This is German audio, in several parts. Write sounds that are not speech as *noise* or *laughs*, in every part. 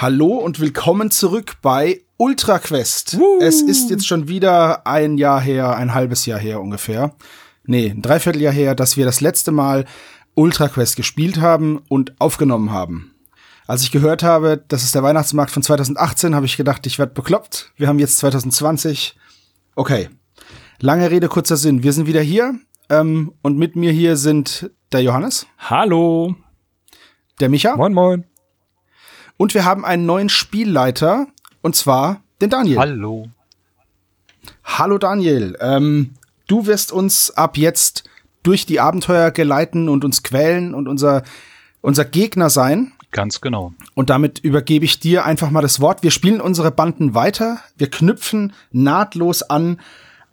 Hallo und willkommen zurück bei Ultra Quest. Uh. Es ist jetzt schon wieder ein Jahr her, ein halbes Jahr her ungefähr. Nee, ein Dreivierteljahr her, dass wir das letzte Mal Ultra Quest gespielt haben und aufgenommen haben. Als ich gehört habe, das ist der Weihnachtsmarkt von 2018, habe ich gedacht, ich werde bekloppt. Wir haben jetzt 2020. Okay. Lange Rede, kurzer Sinn. Wir sind wieder hier. Ähm, und mit mir hier sind der Johannes. Hallo. Der Micha. Moin, moin. Und wir haben einen neuen Spielleiter, und zwar den Daniel. Hallo. Hallo Daniel. Ähm, du wirst uns ab jetzt durch die Abenteuer geleiten und uns quälen und unser, unser Gegner sein. Ganz genau. Und damit übergebe ich dir einfach mal das Wort. Wir spielen unsere Banden weiter. Wir knüpfen nahtlos an,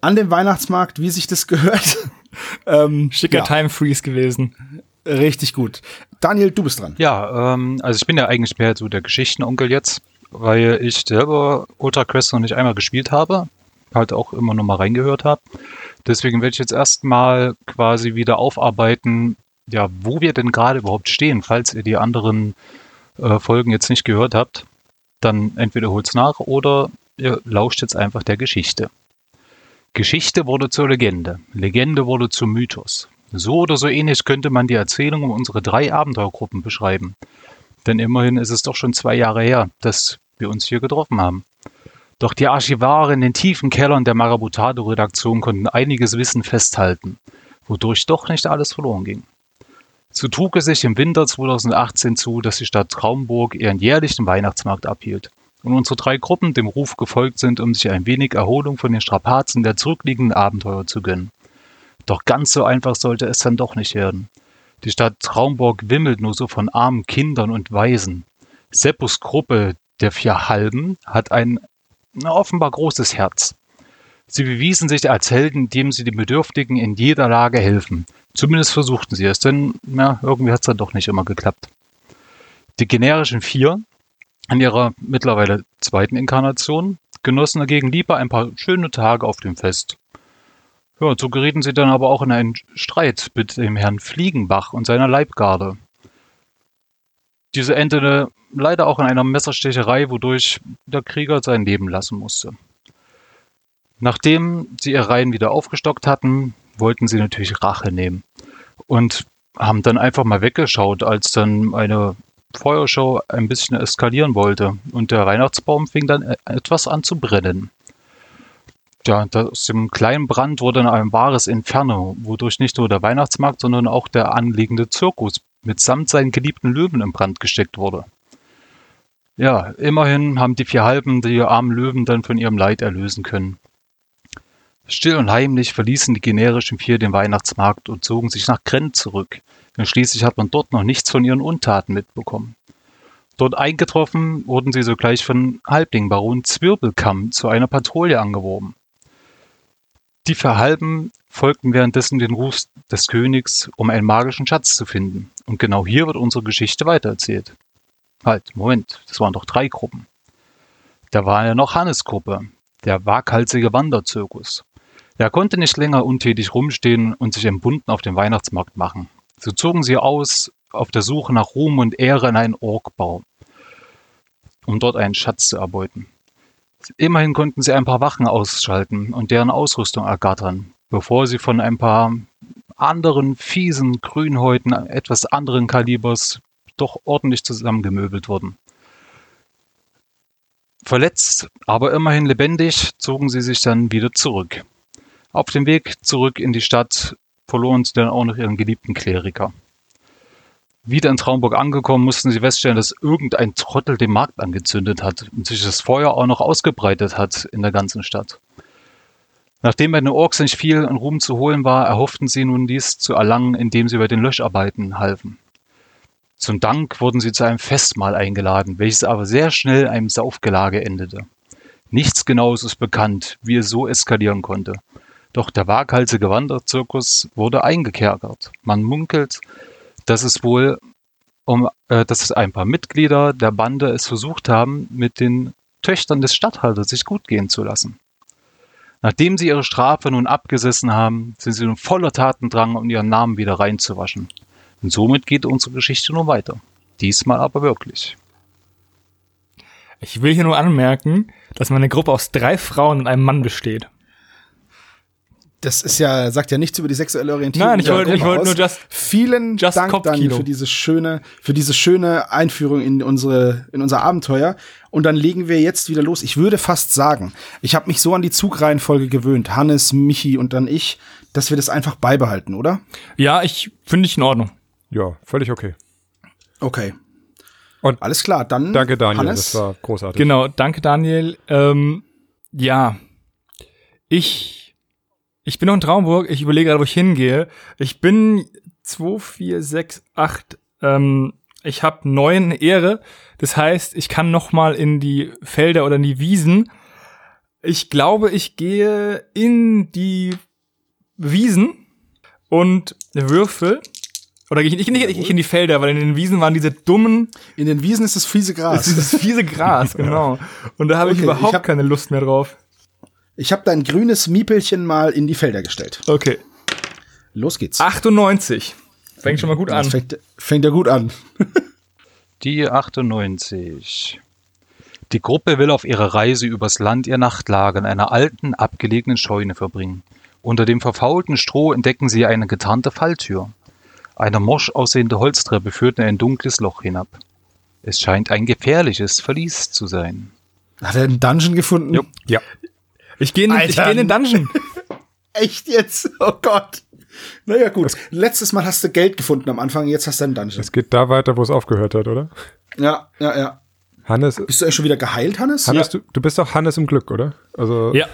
an den Weihnachtsmarkt, wie sich das gehört. *laughs* ähm, Schicker ja. Time Freeze gewesen. Richtig gut. Daniel, du bist dran. Ja, ähm, also ich bin ja eigentlich mehr so der Geschichtenonkel jetzt, weil ich selber Ultra Quest noch nicht einmal gespielt habe, halt auch immer noch mal reingehört habe. Deswegen werde ich jetzt erstmal quasi wieder aufarbeiten, ja, wo wir denn gerade überhaupt stehen, falls ihr die anderen äh, Folgen jetzt nicht gehört habt. Dann entweder holt's nach oder ihr lauscht jetzt einfach der Geschichte. Geschichte wurde zur Legende, Legende wurde zum Mythos. So oder so ähnlich könnte man die Erzählung um unsere drei Abenteuergruppen beschreiben. Denn immerhin ist es doch schon zwei Jahre her, dass wir uns hier getroffen haben. Doch die Archivare in den tiefen Kellern der Marabutado-Redaktion konnten einiges Wissen festhalten, wodurch doch nicht alles verloren ging. So trug es sich im Winter 2018 zu, dass die Stadt Traumburg ihren jährlichen Weihnachtsmarkt abhielt und unsere drei Gruppen dem Ruf gefolgt sind, um sich ein wenig Erholung von den Strapazen der zurückliegenden Abenteuer zu gönnen. Doch ganz so einfach sollte es dann doch nicht werden. Die Stadt Traumburg wimmelt nur so von armen Kindern und Waisen. Seppus Gruppe der vier Halben hat ein na, offenbar großes Herz. Sie bewiesen sich als Helden, indem sie den Bedürftigen in jeder Lage helfen. Zumindest versuchten sie es, denn ja, irgendwie hat es dann doch nicht immer geklappt. Die generischen vier, in ihrer mittlerweile zweiten Inkarnation, genossen dagegen lieber ein paar schöne Tage auf dem Fest. Ja, so gerieten sie dann aber auch in einen Streit mit dem Herrn Fliegenbach und seiner Leibgarde. Diese endete leider auch in einer Messerstecherei, wodurch der Krieger sein Leben lassen musste. Nachdem sie ihre Reihen wieder aufgestockt hatten, wollten sie natürlich Rache nehmen und haben dann einfach mal weggeschaut, als dann eine Feuershow ein bisschen eskalieren wollte und der Weihnachtsbaum fing dann e-, etwas an zu brennen ja, aus dem kleinen Brand wurde dann ein wahres Inferno, wodurch nicht nur der Weihnachtsmarkt, sondern auch der anliegende Zirkus mitsamt seinen geliebten Löwen in Brand gesteckt wurde. Ja, immerhin haben die vier Halben die armen Löwen dann von ihrem Leid erlösen können. Still und heimlich verließen die generischen vier den Weihnachtsmarkt und zogen sich nach Grenz zurück, denn schließlich hat man dort noch nichts von ihren Untaten mitbekommen. Dort eingetroffen wurden sie sogleich von Halbling Baron Zwirbelkamm zu einer Patrouille angeworben. Die Verhalben folgten währenddessen den Ruf des Königs, um einen magischen Schatz zu finden. Und genau hier wird unsere Geschichte weitererzählt. Halt, Moment, das waren doch drei Gruppen. Da war ja noch Hannes Gruppe, der waghalsige Wanderzirkus. Er konnte nicht länger untätig rumstehen und sich entbunden auf den Weihnachtsmarkt machen. So zogen sie aus auf der Suche nach Ruhm und Ehre in einen Orkbau, um dort einen Schatz zu erbeuten. Immerhin konnten sie ein paar Wachen ausschalten und deren Ausrüstung ergattern, bevor sie von ein paar anderen fiesen Grünhäuten etwas anderen Kalibers doch ordentlich zusammengemöbelt wurden. Verletzt, aber immerhin lebendig, zogen sie sich dann wieder zurück. Auf dem Weg zurück in die Stadt verloren sie dann auch noch ihren geliebten Kleriker. Wieder in Traumburg angekommen, mussten sie feststellen, dass irgendein Trottel den Markt angezündet hat und sich das Feuer auch noch ausgebreitet hat in der ganzen Stadt. Nachdem bei den Orks nicht viel an Ruhm zu holen war, erhofften sie nun dies zu erlangen, indem sie bei den Löscharbeiten halfen. Zum Dank wurden sie zu einem Festmahl eingeladen, welches aber sehr schnell einem Saufgelage endete. Nichts Genaues ist bekannt, wie es so eskalieren konnte. Doch der waghalsige Wanderzirkus wurde eingekerkert. Man munkelt, dass es wohl um, äh, dass es ein paar Mitglieder der Bande es versucht haben, mit den Töchtern des Statthalters sich gut gehen zu lassen. Nachdem sie ihre Strafe nun abgesessen haben, sind sie nun voller Tatendrang, um ihren Namen wieder reinzuwaschen. Und somit geht unsere Geschichte nun weiter. Diesmal aber wirklich. Ich will hier nur anmerken, dass meine Gruppe aus drei Frauen und einem Mann besteht. Das ist ja, sagt ja nichts über die sexuelle Orientierung. Nein, ich wollte- ich wollte nur just- Vielen just Dank. Daniel, für diese schöne, für diese schöne Einführung in unsere, in unser Abenteuer. Und dann legen wir jetzt wieder los. Ich würde fast sagen, ich habe mich so an die Zugreihenfolge gewöhnt, Hannes, Michi und dann ich, dass wir das einfach beibehalten, oder? Ja, ich finde ich in Ordnung. Ja, völlig okay. Okay. Und Alles klar, dann Danke, Daniel, Hannes, das war großartig. Genau, danke Daniel. Ähm, ja, ich, ich bin noch in Traumburg. Ich überlege gerade, wo ich hingehe. Ich bin 2, 4, 6, 8. Ähm, ich habe neun Ehre. Das heißt, ich kann noch mal in die Felder oder in die Wiesen. Ich glaube, ich gehe in die Wiesen und würfel. Oder gehe ich nicht, nicht in die Felder, weil in den Wiesen waren diese dummen in den Wiesen ist das fiese das Gras. ist dieses fiese Gras, *laughs* genau. Und da habe ich Okay, überhaupt ich hab- keine Lust mehr drauf. Ich habe dein grünes Miepelchen mal in die Felder gestellt. Okay. Los geht's. 98. Fängt schon mal gut an. fängt, fängt ja gut an. Die 98. Die Gruppe will auf ihrer Reise übers Land ihr Nachtlager in einer alten, abgelegenen Scheune verbringen. Unter dem verfaulten Stroh entdecken sie eine getarnte Falltür. Eine morsch aussehende Holztreppe führt in ein dunkles Loch hinab. Es scheint ein gefährliches Verlies zu sein. Hat er einen Dungeon gefunden? Jupp. Ja. Ich gehe in, ich geh in den Dungeon. *laughs* Echt jetzt? Oh Gott. Naja, gut. Letztes Mal hast du Geld gefunden am Anfang, jetzt hast du einen Dungeon. Es geht da weiter, wo es aufgehört hat, oder? Ja, ja, ja. Hannes, Bist du eigentlich schon wieder geheilt, Hannes? Hannes du, du bist doch Hannes im Glück, oder? Also, Ja.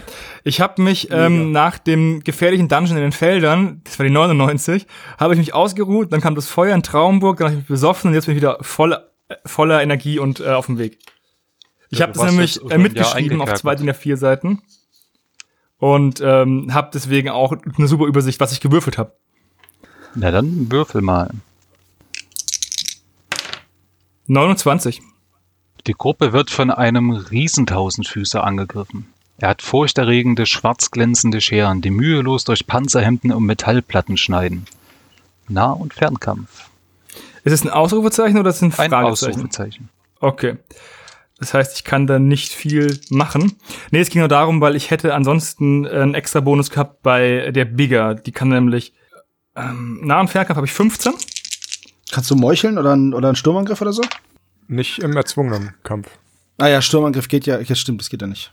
Ich habe mich ähm, nach dem gefährlichen Dungeon in den Feldern, das war die 99, habe ich mich ausgeruht, dann kam das Feuer in Traumburg, dann habe ich mich besoffen und jetzt bin ich wieder voll, voller Energie und äh, auf dem Weg. Ich Ja, habe das nämlich äh, mitgeschrieben auf zwei DIN A4 Seiten und ähm, habe deswegen auch eine super Übersicht, was ich gewürfelt habe. Na dann würfel mal. 29. Die Gruppe wird von einem Riesentausendfüßer angegriffen. Er hat furchterregende, schwarz glänzende Scheren, die mühelos durch Panzerhemden und Metallplatten schneiden. Nah- und Fernkampf. Ist es ein Ausrufezeichen oder ist es ein Ein Fragezeichen? Ausrufezeichen. Okay. Das heißt, ich kann da nicht viel machen. Nee, es ging nur darum, weil ich hätte ansonsten äh, einen extra Bonus gehabt bei der Bigger. Die kann nämlich ähm, Nah- und Fernkampf habe ich 15. Kannst du meucheln oder, ein, oder einen Sturmangriff oder so? nicht im erzwungenen Kampf. Ah ja, Sturmangriff geht ja, ja stimmt, das geht ja nicht.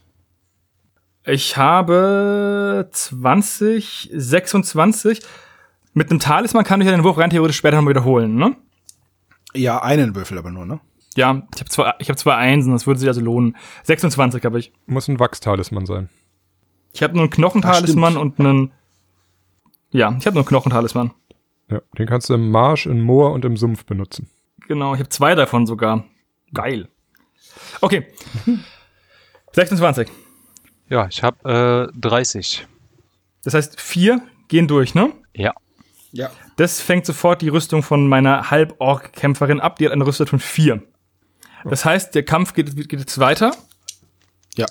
Ich habe 20, 26. Mit einem Talisman kann ich ja den Wurf rein theoretisch später noch wiederholen, ne? Ja, einen Würfel aber nur, ne? Ja, ich habe zwei, ich habe zwei Einsen, das würde sich also lohnen. 26 habe ich. Muss ein Wachstalisman sein. Ich habe nur einen Knochentalisman und einen. Ja, ich habe nur einen Knochentalisman. Ja, den kannst du im Marsch, im Moor und im Sumpf benutzen. Genau, ich habe zwei davon sogar. Geil. Okay. *laughs* 26. Ja, ich habe äh, 30. Das heißt, vier gehen durch, ne? Ja. Ja. Das fängt sofort die Rüstung von meiner Halborg-Kämpferin ab. Die hat eine Rüstung von vier. Das heißt, der Kampf geht, geht jetzt weiter. Ja,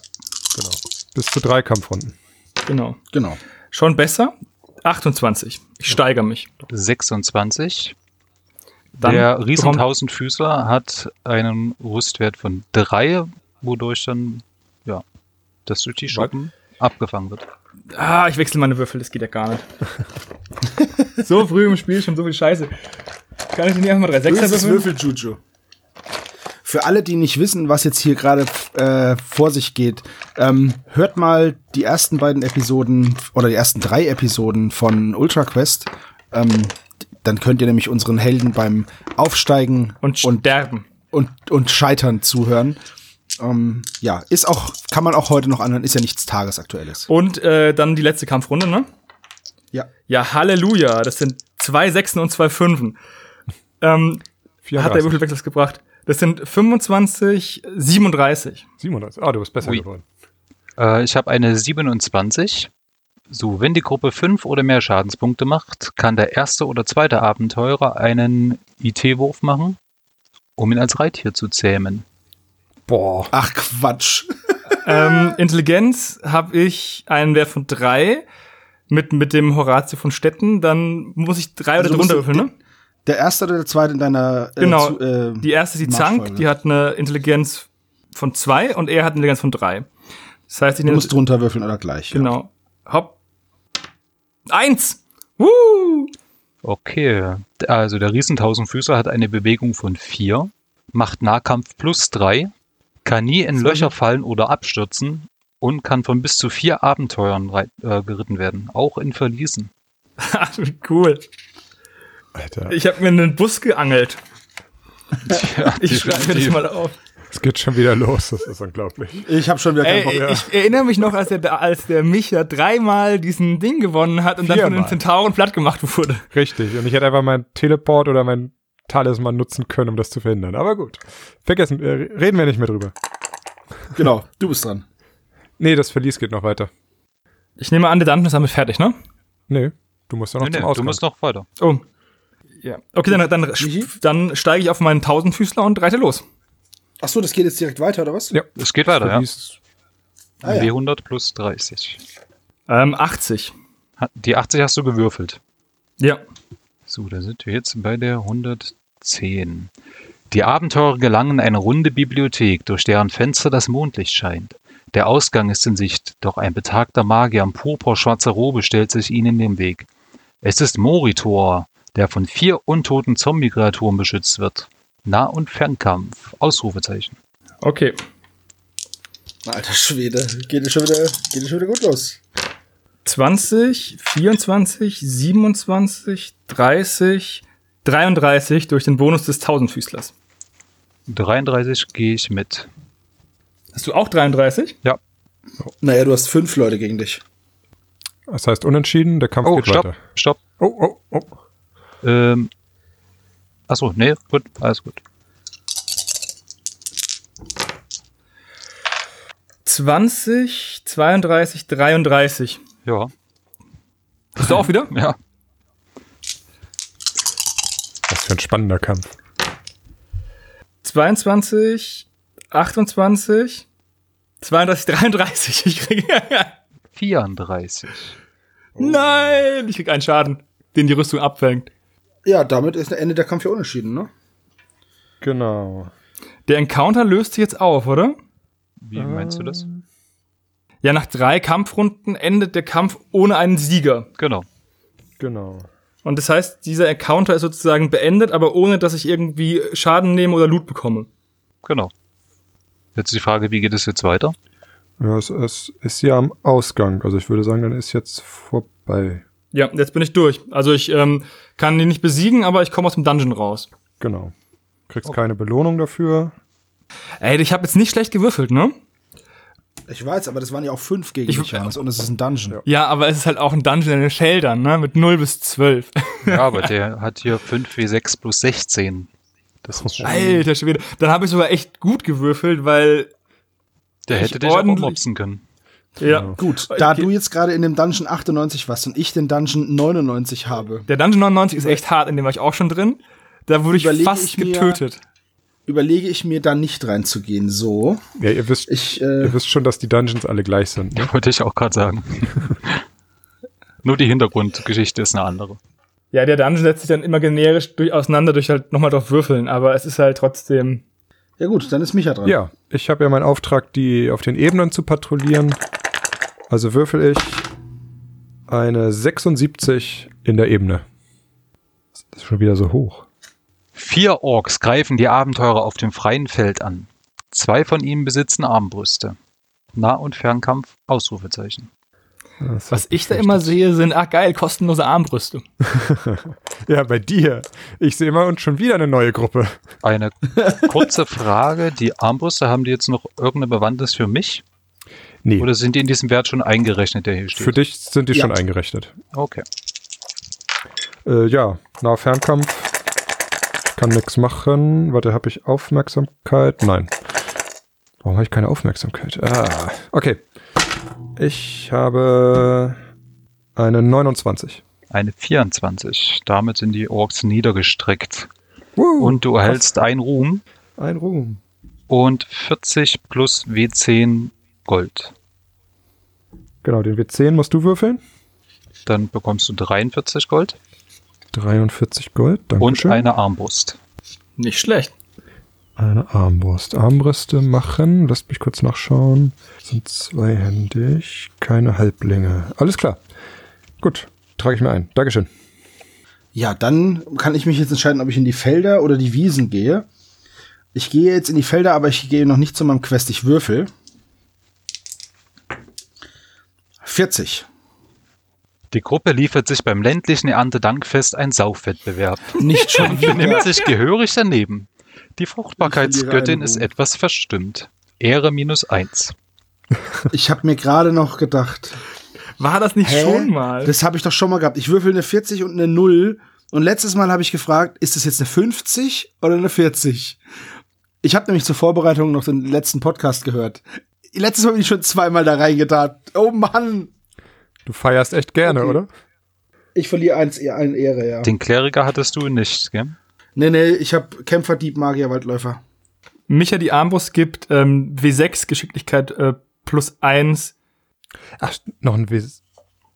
Genau. Bis zu drei Kampfrunden. Genau. genau. Schon besser. 28. Ich steigere mich. 26. Dann Der Riesentausendfüßler hat einen Rüstwert von 3, wodurch dann, ja, das durch die Schuppen abgefangen wird. Ah, ich wechsle meine Würfel, das geht ja gar nicht. *laughs* so früh im Spiel schon so viel Scheiße. Kann ich nicht einfach mal drei Sechser Böses würfeln? Würfel-Juju. Für alle, die nicht wissen, was jetzt hier gerade äh, vor sich geht, ähm, hört mal die ersten beiden Episoden oder die ersten drei Episoden von Ultra Quest. Ähm, dann könnt ihr nämlich unseren Helden beim Aufsteigen Und und, sterben. und, und Scheitern zuhören. Ähm, ja, ist auch, kann man auch heute noch anhören, ist ja nichts Tagesaktuelles. Und äh, dann die letzte Kampfrunde, ne? Ja. Ja, Halleluja. Das sind zwei Sechsen und zwei Fünfen. Ähm, hat der 34. Würfelwechsel gebracht. Das sind 25, 37. 37. Ah, du bist besser Ui. geworden. Äh, ich habe eine 27. So, wenn die Gruppe 5 oder mehr Schadenspunkte macht, kann der erste oder zweite Abenteurer einen IT-Wurf machen, um ihn als Reittier zu zähmen. Boah. Ach Quatsch. *laughs* ähm, Intelligenz habe ich einen Wert von drei mit, mit dem Horatio von Stetten. Dann muss ich drei oder Also drunter würfeln, ne? Der erste oder der zweite in deiner äh, Genau. zu, äh, Die erste ist die Zank, die hat eine Intelligenz von zwei und er hat eine Intelligenz von drei. Das heißt, ich Du musst drunter würfeln oder gleich. ja. genau. Hopp. Eins. Woo! Okay, also der Riesentausendfüßer hat eine Bewegung von 4, macht Nahkampf plus 3, kann nie in Löcher fallen oder abstürzen und kann von bis zu vier Abenteuern äh, geritten werden, auch in Verliesen. *laughs* cool. Alter, Ich habe mir einen Bus geangelt. *laughs* Ich schreibe mir das mal auf. es geht schon wieder los. Das ist unglaublich. Ich habe schon wieder keinen Ey, Bock. ich erinnere mich noch, als der, als der Micha dreimal diesen Ding gewonnen hat und dann von den Viermal. Zentauren platt gemacht wurde. Richtig. Und ich hätte einfach meinen Teleport oder meinen Talisman nutzen können, um das zu verhindern. Aber gut. Vergessen, äh, reden wir nicht mehr drüber. Genau, du bist dran. Nee, das Verlies geht noch weiter. Ich nehme an, der Dungeon ist damit fertig, ne? Nee, du musst ja noch Nee, zum nee, du Ausgang. musst noch weiter. Oh. Ja. Okay, dann, dann, dann steige ich auf meinen Tausendfüßler und reite los. Ach so, das geht jetzt direkt weiter, oder was? Ja. Es geht weiter, ja. Ah, ja. W100 plus 30. Ähm, 80. Ha- Die 80 hast du gewürfelt. Ja. So, da sind wir jetzt bei der 110. Die Abenteurer gelangen in eine runde Bibliothek, durch deren Fenster das Mondlicht scheint. Der Ausgang ist in Sicht, doch ein betagter Magier in purpurschwarzer Robe stellt sich ihnen in den Weg. Es ist Moritor, der von vier untoten Zombie-Kreaturen beschützt wird. Nah- und Fernkampf. Ausrufezeichen. Okay. Alter Schwede, geht es schon wieder, geht es schon wieder gut los. 20, 24, 27, 30, 33 durch den Bonus des Tausendfüßlers. 33 gehe ich mit. Hast du auch 33? Ja. Naja, du hast fünf Leute gegen dich. Das heißt unentschieden, der Kampf Oh, geht stopp, weiter. stopp. Oh, oh, oh. Ähm, achso, nee, gut, alles gut. 20, 32, 33. Ja, Bist du auch wieder? ja. Was für ein spannender Kampf. 22, 28, 32, 33. Ich kriege. 34. Nein! Ich krieg einen Schaden, den die Rüstung abfängt. Ja, damit ist der Ende der Kampf ja unentschieden, ne? Genau. Der Encounter löst sich jetzt auf, oder? Wie meinst du das? Ja, nach drei Kampfrunden endet der Kampf ohne einen Sieger. Genau. Genau. Und das heißt, dieser Encounter ist sozusagen beendet, aber ohne, dass ich irgendwie Schaden nehme oder Loot bekomme. Genau. Jetzt die Frage, wie geht es jetzt weiter? Ja, es, es ist ja am Ausgang. Also ich würde sagen, dann ist jetzt vorbei. Ja, jetzt bin ich durch. Also ich ähm, kann ihn nicht besiegen, aber ich komme aus dem Dungeon raus. Genau. Kriegst keine Belohnung dafür. Ey, ich habe jetzt nicht schlecht gewürfelt, ne? Ich weiß, aber das waren ja auch fünf gegen Ich- dich, Johannes, und es ist ein Dungeon. Ja. Ja, aber es ist halt auch ein Dungeon in den Sheldern, ne? Mit 0 bis 12. Ja, aber der hat hier 5W6 plus 16. Das ist schon, Alter Schwede. Dann habe ich sogar echt gut gewürfelt, weil. der hätte dich auch mopsen können. Ja. Gut, da Okay. du jetzt gerade in dem Dungeon 98 warst und ich den Dungeon 99 habe, Der Dungeon 99 ist echt hart, in dem war ich auch schon drin. Da wurde ich Überlege fast ich mir- getötet. überlege ich mir da nicht reinzugehen. So, Ja, ihr wisst, ich, äh, ihr wisst schon, dass die Dungeons alle gleich sind. Ne? *laughs* Wollte ich auch gerade sagen. *laughs* Nur die Hintergrundgeschichte ist eine andere. Ja, der Dungeon setzt sich dann immer generisch durch auseinander durch halt nochmal drauf würfeln, aber es ist halt trotzdem. ja gut, dann ist Micha dran. Ja, ich habe ja meinen Auftrag, die auf den Ebenen zu patrouillieren. Also würfel ich eine 76 in der Ebene. Das ist schon wieder so hoch. Vier Orks greifen die Abenteurer auf dem freien Feld an. Zwei von ihnen besitzen Armbrüste. Nah- und Fernkampf, Ausrufezeichen. Was ich da immer sehe, sind, ach geil, kostenlose Armbrüste. *laughs* Ja, bei dir. Ich sehe immer und schon wieder eine neue Gruppe. Eine kurze Frage. Die Armbrüste, haben die jetzt noch irgendeine Bewandtnis für mich? Nee, Oder sind die in diesem Wert schon eingerechnet, der hier steht? für dich sind die Ja. schon eingerechnet. Okay. Äh, ja, Nah-Fernkampf. Kann nichts machen. Warte, habe ich Aufmerksamkeit? Nein. Warum habe ich keine Aufmerksamkeit? Ah, okay. Ich habe eine 29. Eine 24. Damit sind die Orks niedergestreckt. Uh, Und du erhältst ein Ruhm ein Ruhm. und 40 plus W10 Gold. Genau, den W10 musst du würfeln. Dann bekommst du 43 Gold 43 Gold, und Dankeschön. eine Armbrust. Nicht schlecht. Eine Armbrust. Armbrüste machen, lasst mich kurz nachschauen, sind zweihändig, keine Halblinge. Alles klar. Gut, trage ich mir ein. Dankeschön. Ja, dann kann ich mich jetzt entscheiden, ob ich in die Felder oder die Wiesen gehe. Ich gehe jetzt in die Felder, aber ich gehe noch nicht zu meinem Quest. Ich würfel. 40. Die Gruppe liefert sich beim ländlichen Erntedankfest ein Saufwettbewerb Nicht schon *laughs* und benimmt wieder. sich gehörig daneben. Die Fruchtbarkeitsgöttin ist etwas verstimmt. Ehre minus eins. Ich habe mir gerade noch gedacht, War das nicht Hä? schon mal? das habe ich doch schon mal gehabt. Ich würfel eine 40 und eine 0. Und letztes Mal habe ich gefragt, ist das jetzt eine 50 oder eine 40? Ich habe nämlich zur Vorbereitung noch den letzten Podcast gehört. Letztes Mal bin ich schon zweimal da reingetan. Oh Mann! Du feierst echt gerne, Okay. oder? Ich verliere eins, eine Ehre, ja. Den Kleriker hattest du nicht, gell? Nee, nee, ich habe Kämpfer, Dieb, Magier, Waldläufer. Micha die Armbrust gibt ähm, W6 Geschicklichkeit äh, plus 1. Ach, noch ein W.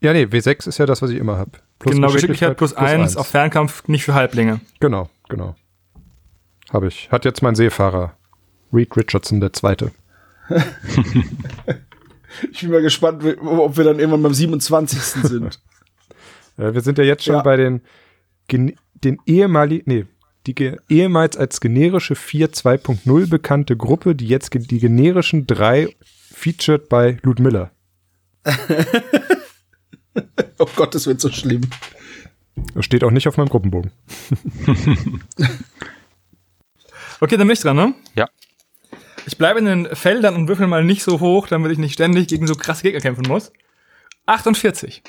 Ja, nee, W6 ist ja das, was ich immer habe. Genau, Geschicklichkeit plus 1 auf Fernkampf, nicht für Halblinge. Genau, genau. Habe ich. Hat jetzt mein Seefahrer. Reed Richardson der Zweite. *laughs* Ich bin mal gespannt, ob wir dann irgendwann beim 27. sind. Äh, wir sind ja jetzt schon Ja. bei den, gen- den ehemaligen, nee, die ehemals als generische 4 2.0 bekannte Gruppe, die jetzt die generischen 3 featured bei Ludmilla. *laughs* oh Gott, das wird so schlimm. Das steht auch nicht auf meinem Gruppenbogen. *laughs* Okay, dann bin ich dran, ne? Ja. Ich bleibe in den Feldern und würfel mal nicht so hoch, damit ich nicht ständig gegen so krasse Gegner kämpfen muss. 48.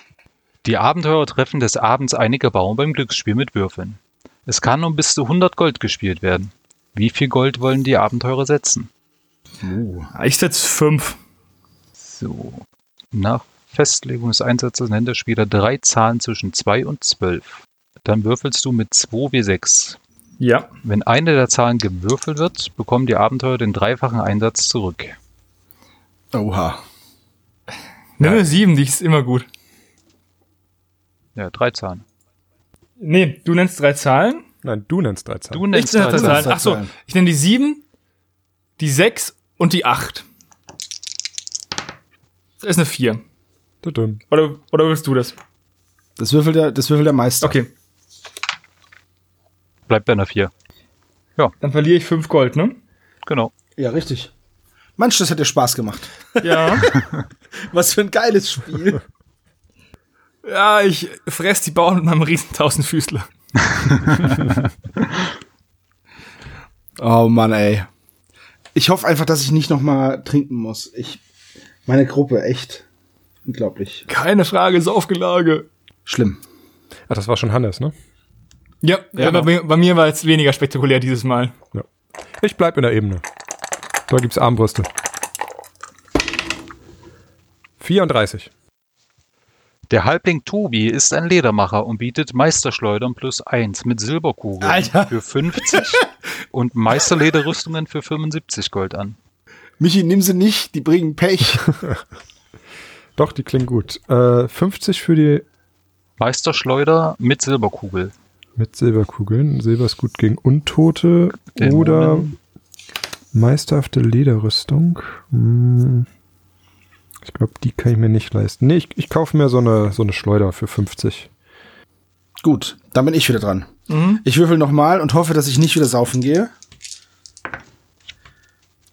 Die Abenteurer treffen des Abends einige Bauern beim Glücksspiel mit Würfeln. Es kann um bis zu 100 Gold gespielt werden. Wie viel Gold wollen die Abenteurer setzen? Ich setz 5. So. Nach Festlegung des Einsatzes nennt der Spieler drei Zahlen zwischen 2 und 12. Dann würfelst du mit 2w6. Ja. Wenn eine der Zahlen gewürfelt wird, bekommen die Abenteurer den dreifachen Einsatz zurück. Oha. Nimm eine 7, die ist immer gut. Ja, drei Zahlen. Nee, du nennst drei Zahlen. Nein, du nennst drei Zahlen. Du Ich nennst nenne drei drei Zahlen. Zahlen. Ach so, Zahlen. ich nenne die 7, die 6 und die 8. Das ist eine 4. Tudum. Oder, oder willst du das? Das würfelt der, das würfelt der Meister. Okay, Bleibt bei einer 4. dann verliere ich 5 Gold, ne? Genau. Ja, richtig. Mensch, das hat dir Spaß gemacht. Ja. *laughs* Was für ein geiles Spiel. ja, ich fress die Bauern mit meinem riesen Tausendfüßler. *laughs* Oh Mann, ey. Ich hoffe einfach, dass ich nicht noch mal trinken muss. Ich, meine Gruppe, echt unglaublich. Keine Frage, Saufgelage. Schlimm. Ach, das war schon Hannes, ne? Ja, ja bei, mir- bei mir war es weniger spektakulär dieses Mal. Ja. Ich bleib in der Ebene. Da gibt's Armbrüste. 34. Der Halbling Tobi ist ein Ledermacher und bietet Meisterschleudern plus 1 mit Silberkugeln Alter. für 50 *laughs* und Meisterlederrüstungen für 75 Gold an. Michi, nimm sie nicht, die bringen Pech. *laughs* Doch, die klingen gut. Äh, 50 für die Meisterschleuder mit Silberkugel. Mit Silberkugeln. Silber ist gut gegen Untote Dämonen. oder meisterhafte Lederrüstung. Hm. Ich glaube, die kann ich mir nicht leisten. Nee, ich, ich kaufe mir so eine, so eine Schleuder für 50. Gut, dann bin ich wieder dran. Mhm. Ich würfel noch mal und hoffe, dass ich nicht wieder saufen gehe.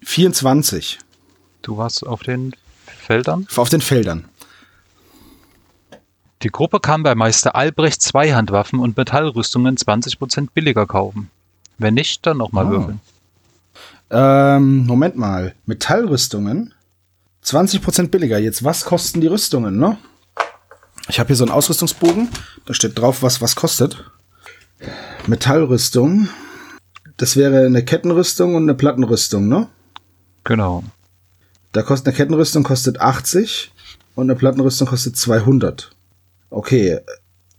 24 Du warst auf den Feldern? auf den Feldern. Die Gruppe kann bei Meister Albrecht Zweihandwaffen und Metallrüstungen 20% billiger kaufen. Wenn nicht, dann nochmal Ah. würfeln. Ähm, Moment mal. Metallrüstungen 20% billiger. Jetzt, was kosten die Rüstungen, ne? Ich habe hier so einen Ausrüstungsbogen. Da steht drauf, was was kostet. Metallrüstung. Das wäre eine Kettenrüstung und eine Plattenrüstung, ne? Genau. Da kostet eine Kettenrüstung kostet 80 und eine Plattenrüstung kostet 200. Okay,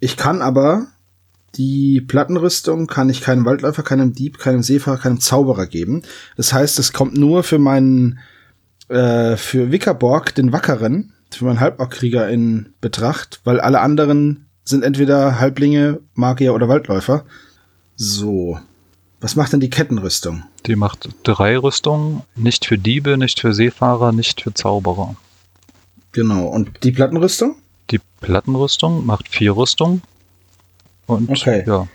ich kann aber die Plattenrüstung kann ich keinem Waldläufer, keinem Dieb, keinem Seefahrer, keinem Zauberer geben. Das heißt, es kommt nur für meinen äh, für Wickerborg, den Wackeren, für meinen Halborgkrieger in Betracht, weil alle anderen sind entweder Halblinge, Magier oder Waldläufer. So. Was macht denn die Kettenrüstung? Die macht drei Rüstungen, nicht für Diebe, nicht für Seefahrer, nicht für Zauberer. Genau. Und die Plattenrüstung? Die Plattenrüstung macht vier Rüstungen. Und Okay. ja,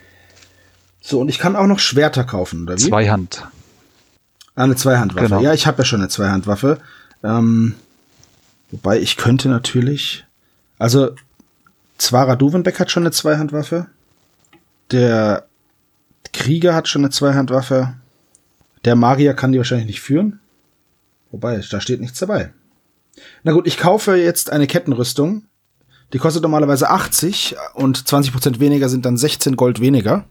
So, und ich kann auch noch Schwerter kaufen, oder wie? Zweihand. Ah, eine Zweihandwaffe. Genau. Ja, ich habe ja schon eine Zweihandwaffe. Ähm, wobei ich könnte natürlich. Also, Zwara Duvenbeck hat schon eine Zweihandwaffe. Der Krieger hat schon eine Zweihandwaffe. Der Magier kann die wahrscheinlich nicht führen. Wobei, da steht nichts dabei. Na gut, ich kaufe jetzt eine Kettenrüstung. Die kostet normalerweise 80 und 20% weniger sind dann 16 Gold weniger.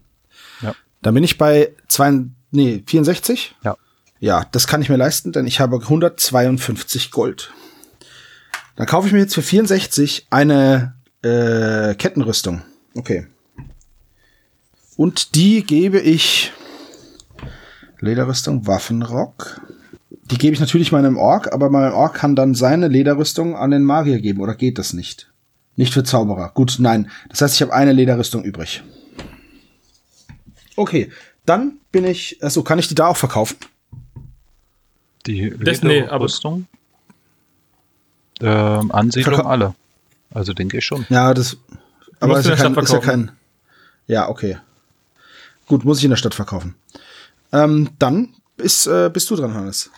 Ja. Dann bin ich bei zwei, nee, 64? Ja. Ja, das kann ich mir leisten, denn ich habe 152 Gold. Dann kaufe ich mir jetzt für 64 eine äh, Kettenrüstung. Okay. Und die gebe ich Lederrüstung, Waffenrock. Die gebe ich natürlich meinem Ork, aber mein Ork kann dann seine Lederrüstung an den Magier geben, oder geht das nicht? Nicht für Zauberer. Gut, nein. Das heißt, ich habe eine Lederrüstung übrig. Okay, dann bin ich, also kann ich die da auch verkaufen? Die Das- nee. Ähm, Ansiedlung Verkau- alle. Also denke ich schon. Ja, das. Aber ist ja, kein, ist ja kein. Ja, okay. Gut, muss ich in der Stadt verkaufen. Ähm, dann ist, äh, bist du dran, Hannes.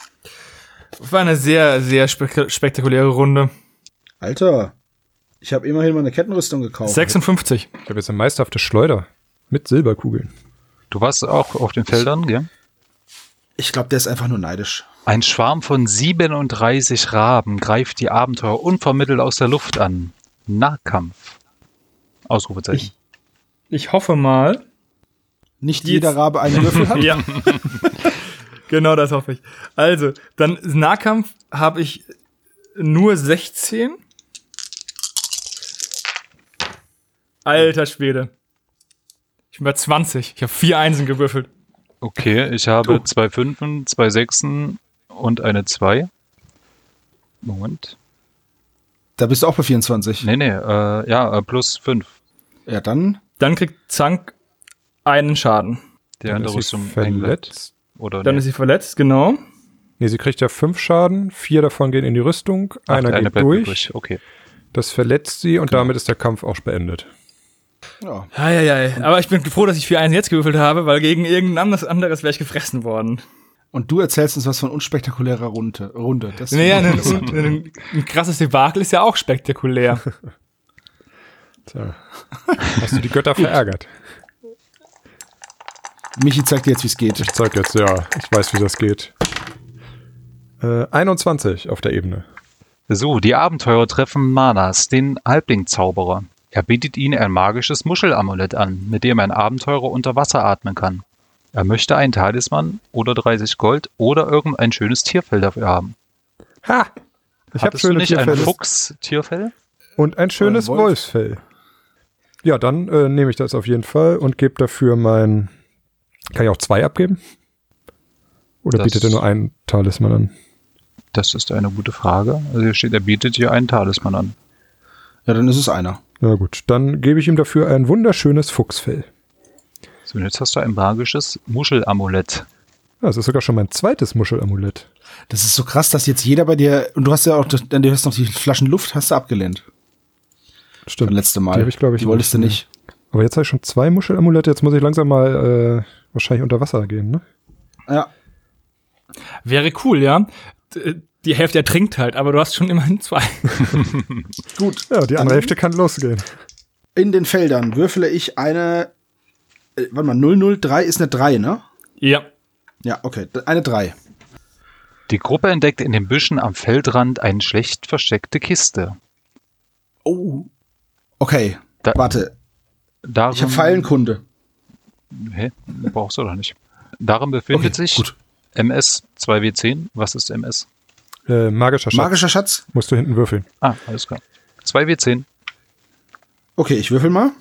Das war eine sehr, sehr spek spektakuläre Runde. Alter, ich habe immerhin mal eine Kettenrüstung gekauft. 56. Ich habe jetzt eine meisterhafte Schleuder mit Silberkugeln. Du warst auch auf den Feldern, gell? Ich glaube, der ist einfach nur neidisch. Ein Schwarm von 37 Raben greift die Abenteuer unvermittelt aus der Luft an. Nahkampf. Ausrufezeichen. Ich hoffe mal. Nicht Die jeder jetzt- Rabe einen Würfel hat. *laughs* Ja. genau das hoffe ich. Also, dann Nahkampf habe ich nur 16. Alter Schwede. Ich bin bei 20. Ich habe vier Einsen gewürfelt. Okay, ich habe zwei Fünfen, zwei Sechsen und eine Zwei. Moment. Da bist du auch bei 24. Nee, nee, äh, ja, äh, plus fünf. Ja, dann. Dann kriegt Zank einen Schaden. Der an der ist bleibt. verletzt. Oder Dann nee. ist sie verletzt, genau. Nee, sie kriegt ja fünf Schaden, vier davon gehen in die Rüstung, Ach, einer geht durch, übrig. Okay. das verletzt sie und damit ist der Kampf auch beendet. Ja. Eieiei. Aber ich bin froh, dass ich vier Einsen jetzt gewürfelt habe, weil gegen irgendein anderes, anderes wäre ich gefressen worden. Und du erzählst uns was von unspektakulärer Runde. Runde. Das Naja, *laughs* ein, ein, ein krasses Debakel ist ja auch spektakulär. *laughs* Tja. Hast du die Götter verärgert? Michi zeigt dir jetzt, wie es geht. Ich zeig jetzt, ja, ich weiß, wie das geht. Äh, 21 auf der Ebene. So, die Abenteurer treffen Manas, den Halblingzauberer. Er bietet ihnen ein magisches Muschelamulett an, mit dem ein Abenteurer unter Wasser atmen kann. Er möchte einen Talisman oder 30 Gold oder irgendein schönes Tierfell dafür haben. Ha! Ich habe Hattest du schöne nicht ein Tierfelle Fuchs-Tierfell? und ein schönes Wolf. Wolfsfell. Ja, dann äh, nehme ich das auf jeden Fall und gebe dafür mein. Kann ich auch zwei abgeben? Oder Das- bietet er nur einen Talisman an? Das ist eine gute Frage. Also hier steht, er bietet dir einen Talisman an. Ja, dann ist es einer. Na gut, dann gebe ich ihm dafür ein wunderschönes Fuchsfell. So, und jetzt hast du ein magisches Muschelamulett. Ja, das ist sogar schon mein zweites Muschelamulett. Das ist so krass, dass jetzt jeder bei dir. Und du hast ja auch. Du hast noch die Flaschen Luft, hast du abgelehnt. Stimmt. Das letzte Mal. Die hab ich, glaub ich, Die wolltest du nicht. nicht. Aber jetzt habe ich schon zwei Muschelamulette, jetzt muss ich langsam mal äh, wahrscheinlich unter Wasser gehen, ne? Ja. Wäre cool, ja. Die Hälfte ertrinkt halt, aber du hast schon immerhin zwei. *laughs* Gut. Ja, die andere Hälfte kann losgehen. In den Feldern würfele ich eine. Äh, warte mal, 003 ist eine 3, ne? Ja. Ja, okay. Eine 3. Die Gruppe entdeckt in den Büschen am Feldrand eine schlecht versteckte Kiste. Oh. Okay. Da, Warte. darin, Ich habe Pfeilenkunde. Hä? Brauchst du doch nicht. Darin befindet Okay, sich gut. MS 2W10. Was ist MS? Äh, magischer Schatz. Magischer Schatz? Musst du hinten würfeln. Ah, alles klar. 2W10. Okay, ich würfel mal.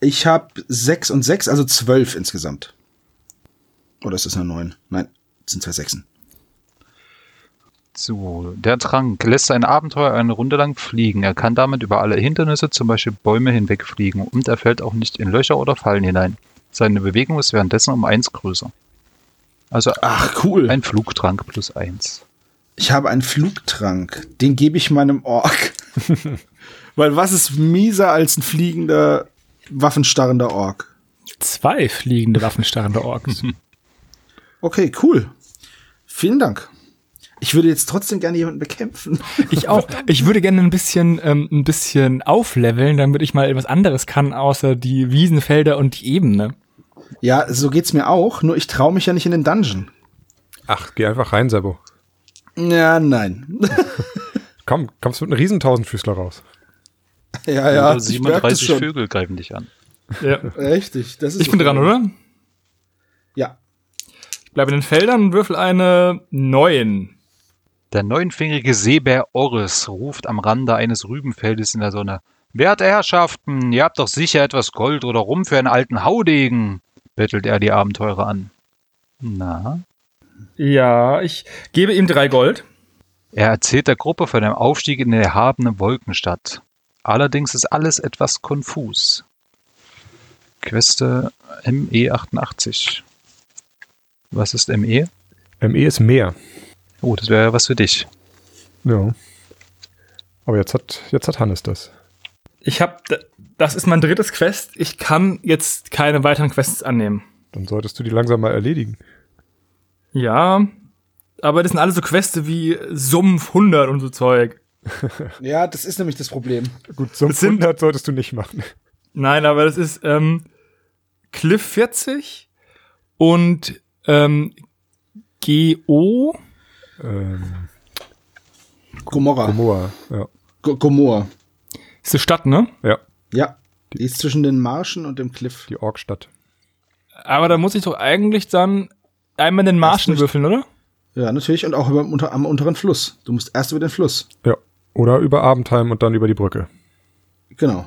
Ich habe 6 und 6, also 12 insgesamt. Oder ist das eine 9? Nein, das sind zwei Sechsen. So, der Trank lässt ein Abenteuer eine Runde lang fliegen. Er kann damit über alle Hindernisse, zum Beispiel Bäume, hinwegfliegen und er fällt auch nicht in Löcher oder Fallen hinein. Seine Bewegung ist währenddessen um eins größer. Also Ach, cool. ein Flugtrank plus eins. Ich habe einen Flugtrank. Den gebe ich meinem Ork. *laughs* Weil was ist mieser als ein fliegender, waffenstarrender Ork? Zwei fliegende waffenstarrende Orks. *laughs* Okay, cool. Vielen Dank. Ich würde jetzt trotzdem gerne jemanden bekämpfen. Ich auch. Ich würde gerne ein bisschen, ähm, ein bisschen aufleveln, damit ich mal etwas anderes kann, außer die Wiesen, Felder und die Ebene. Ja, so geht's mir auch, nur ich traue mich ja nicht in den Dungeon. Ach, geh einfach rein, Sebo. Ja, nein. *laughs* Komm, kommst mit einem riesen Tausendfüßler raus. ja, ja, das 37 schon. Vögel greifen dich an. Ja. Richtig, das ist Ich bin dran, oder? Ja. Ich bleibe in den Feldern und würfel eine 9. Der neunfingerige Seebär Oris ruft am Rande eines Rübenfeldes in der Sonne. Werte Herrschaften, ihr habt doch sicher etwas Gold oder Rum für einen alten Haudegen, bettelt er die Abenteurer an. Na? Ja, ich gebe ihm drei Gold. Er erzählt der Gruppe von einem Aufstieg in die erhabene Wolkenstadt. Allerdings ist alles etwas konfus. Queste ME88. Was ist ME? ME ist mehr. Oh, das wäre ja was für dich. Ja. Aber jetzt hat, jetzt hat Hannes das. Ich habe, das ist mein drittes Quest. Ich kann jetzt keine weiteren Quests annehmen. Dann solltest du die langsam mal erledigen. Ja, aber das sind alle so Quests wie Sumpf 100 und so Zeug. *laughs* Ja, das ist nämlich das Problem. Gut, Das sind- 100 solltest du nicht machen. Nein, aber das ist ähm, Cliff 40 und ähm, GO. Ähm, Gomorra. Gomorra, ja. G Gomorra. Ist eine Stadt, ne? Ja, Ja. Die ist zwischen den Marschen und dem Cliff. die Orkstadt. Aber da muss ich doch eigentlich dann einmal in den Marschen nicht- würfeln, oder? Ja, natürlich. Und auch über, unter, am unteren Fluss. Du musst erst über den Fluss. Ja. Oder über Abendheim und dann über die Brücke. Genau.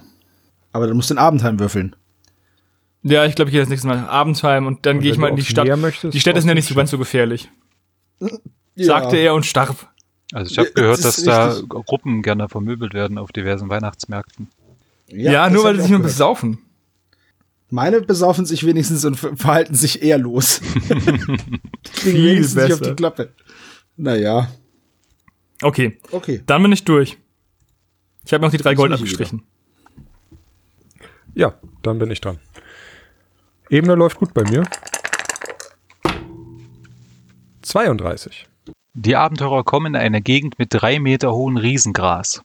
Aber du musst den Abendheim würfeln. Ja, ich glaube, ich gehe das nächste Mal nach Abendheim und dann gehe ich mal in die Stadt. Möchtest, die Städte auf sind ja nicht so ganz so gefährlich. Ja. Sagte er und starb. Also ich habe gehört, das dass ist da. Gruppen gerne vermöbelt werden auf diversen Weihnachtsmärkten. Ja, das nur weil sie sich nur besaufen. Meine besaufen sich wenigstens und ver- verhalten sich ehrlos. *laughs* Kriegen Viel wenigstens nicht auf besser. die Klappe. Naja, Okay, okay. dann bin ich durch. Ich habe noch die drei Gold abgestrichen. Ja, dann bin ich dran. Ebene läuft gut bei mir. 32. Die Abenteurer kommen in eine Gegend mit drei Meter hohem Riesengras.